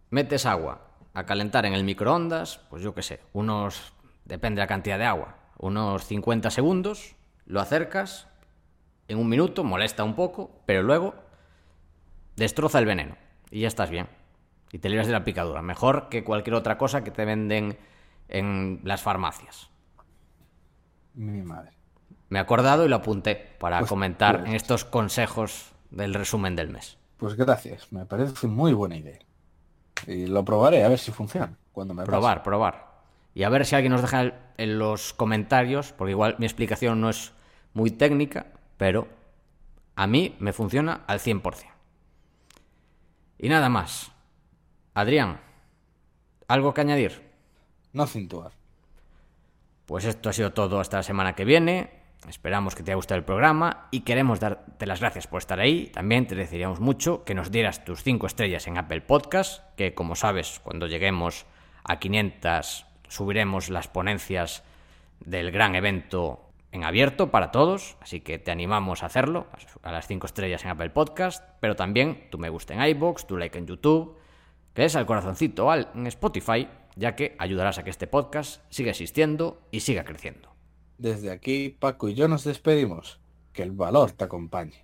Metes agua a calentar en el microondas, pues yo qué sé, unos, depende de la cantidad de agua, unos 50 segundos, lo acercas, en un minuto, molesta un poco, pero luego destroza el veneno y ya estás bien. Y te libras de la picadura. Mejor que cualquier otra cosa que te venden en las farmacias. Mi madre. Me he acordado y lo apunté para Pues, comentar pues. en estos consejos del resumen del mes. Pues gracias, me parece muy buena idea. Y lo probaré a ver si funciona. Cuando me pase. Probar, probar. Y a ver si alguien nos deja en los comentarios, porque igual mi explicación no es muy técnica, pero a mí me funciona al 100%. Y nada más. Adrián, ¿algo que añadir? No cintuar. Pues esto ha sido todo hasta la semana que viene. Esperamos que te haya gustado el programa y queremos darte las gracias por estar ahí. También te agradeceríamos mucho que nos dieras tus 5 estrellas en Apple Podcast, que como sabes, cuando lleguemos a 500 subiremos las ponencias del gran evento en abierto para todos, así que te animamos a hacerlo, a las 5 estrellas en Apple Podcast, pero también tu me gusta en iBox, tu like en YouTube, que des al corazoncito al- en Spotify, ya que ayudarás a que este podcast siga existiendo y siga creciendo. Desde aquí, Paco y yo nos despedimos. Que el valor te acompañe.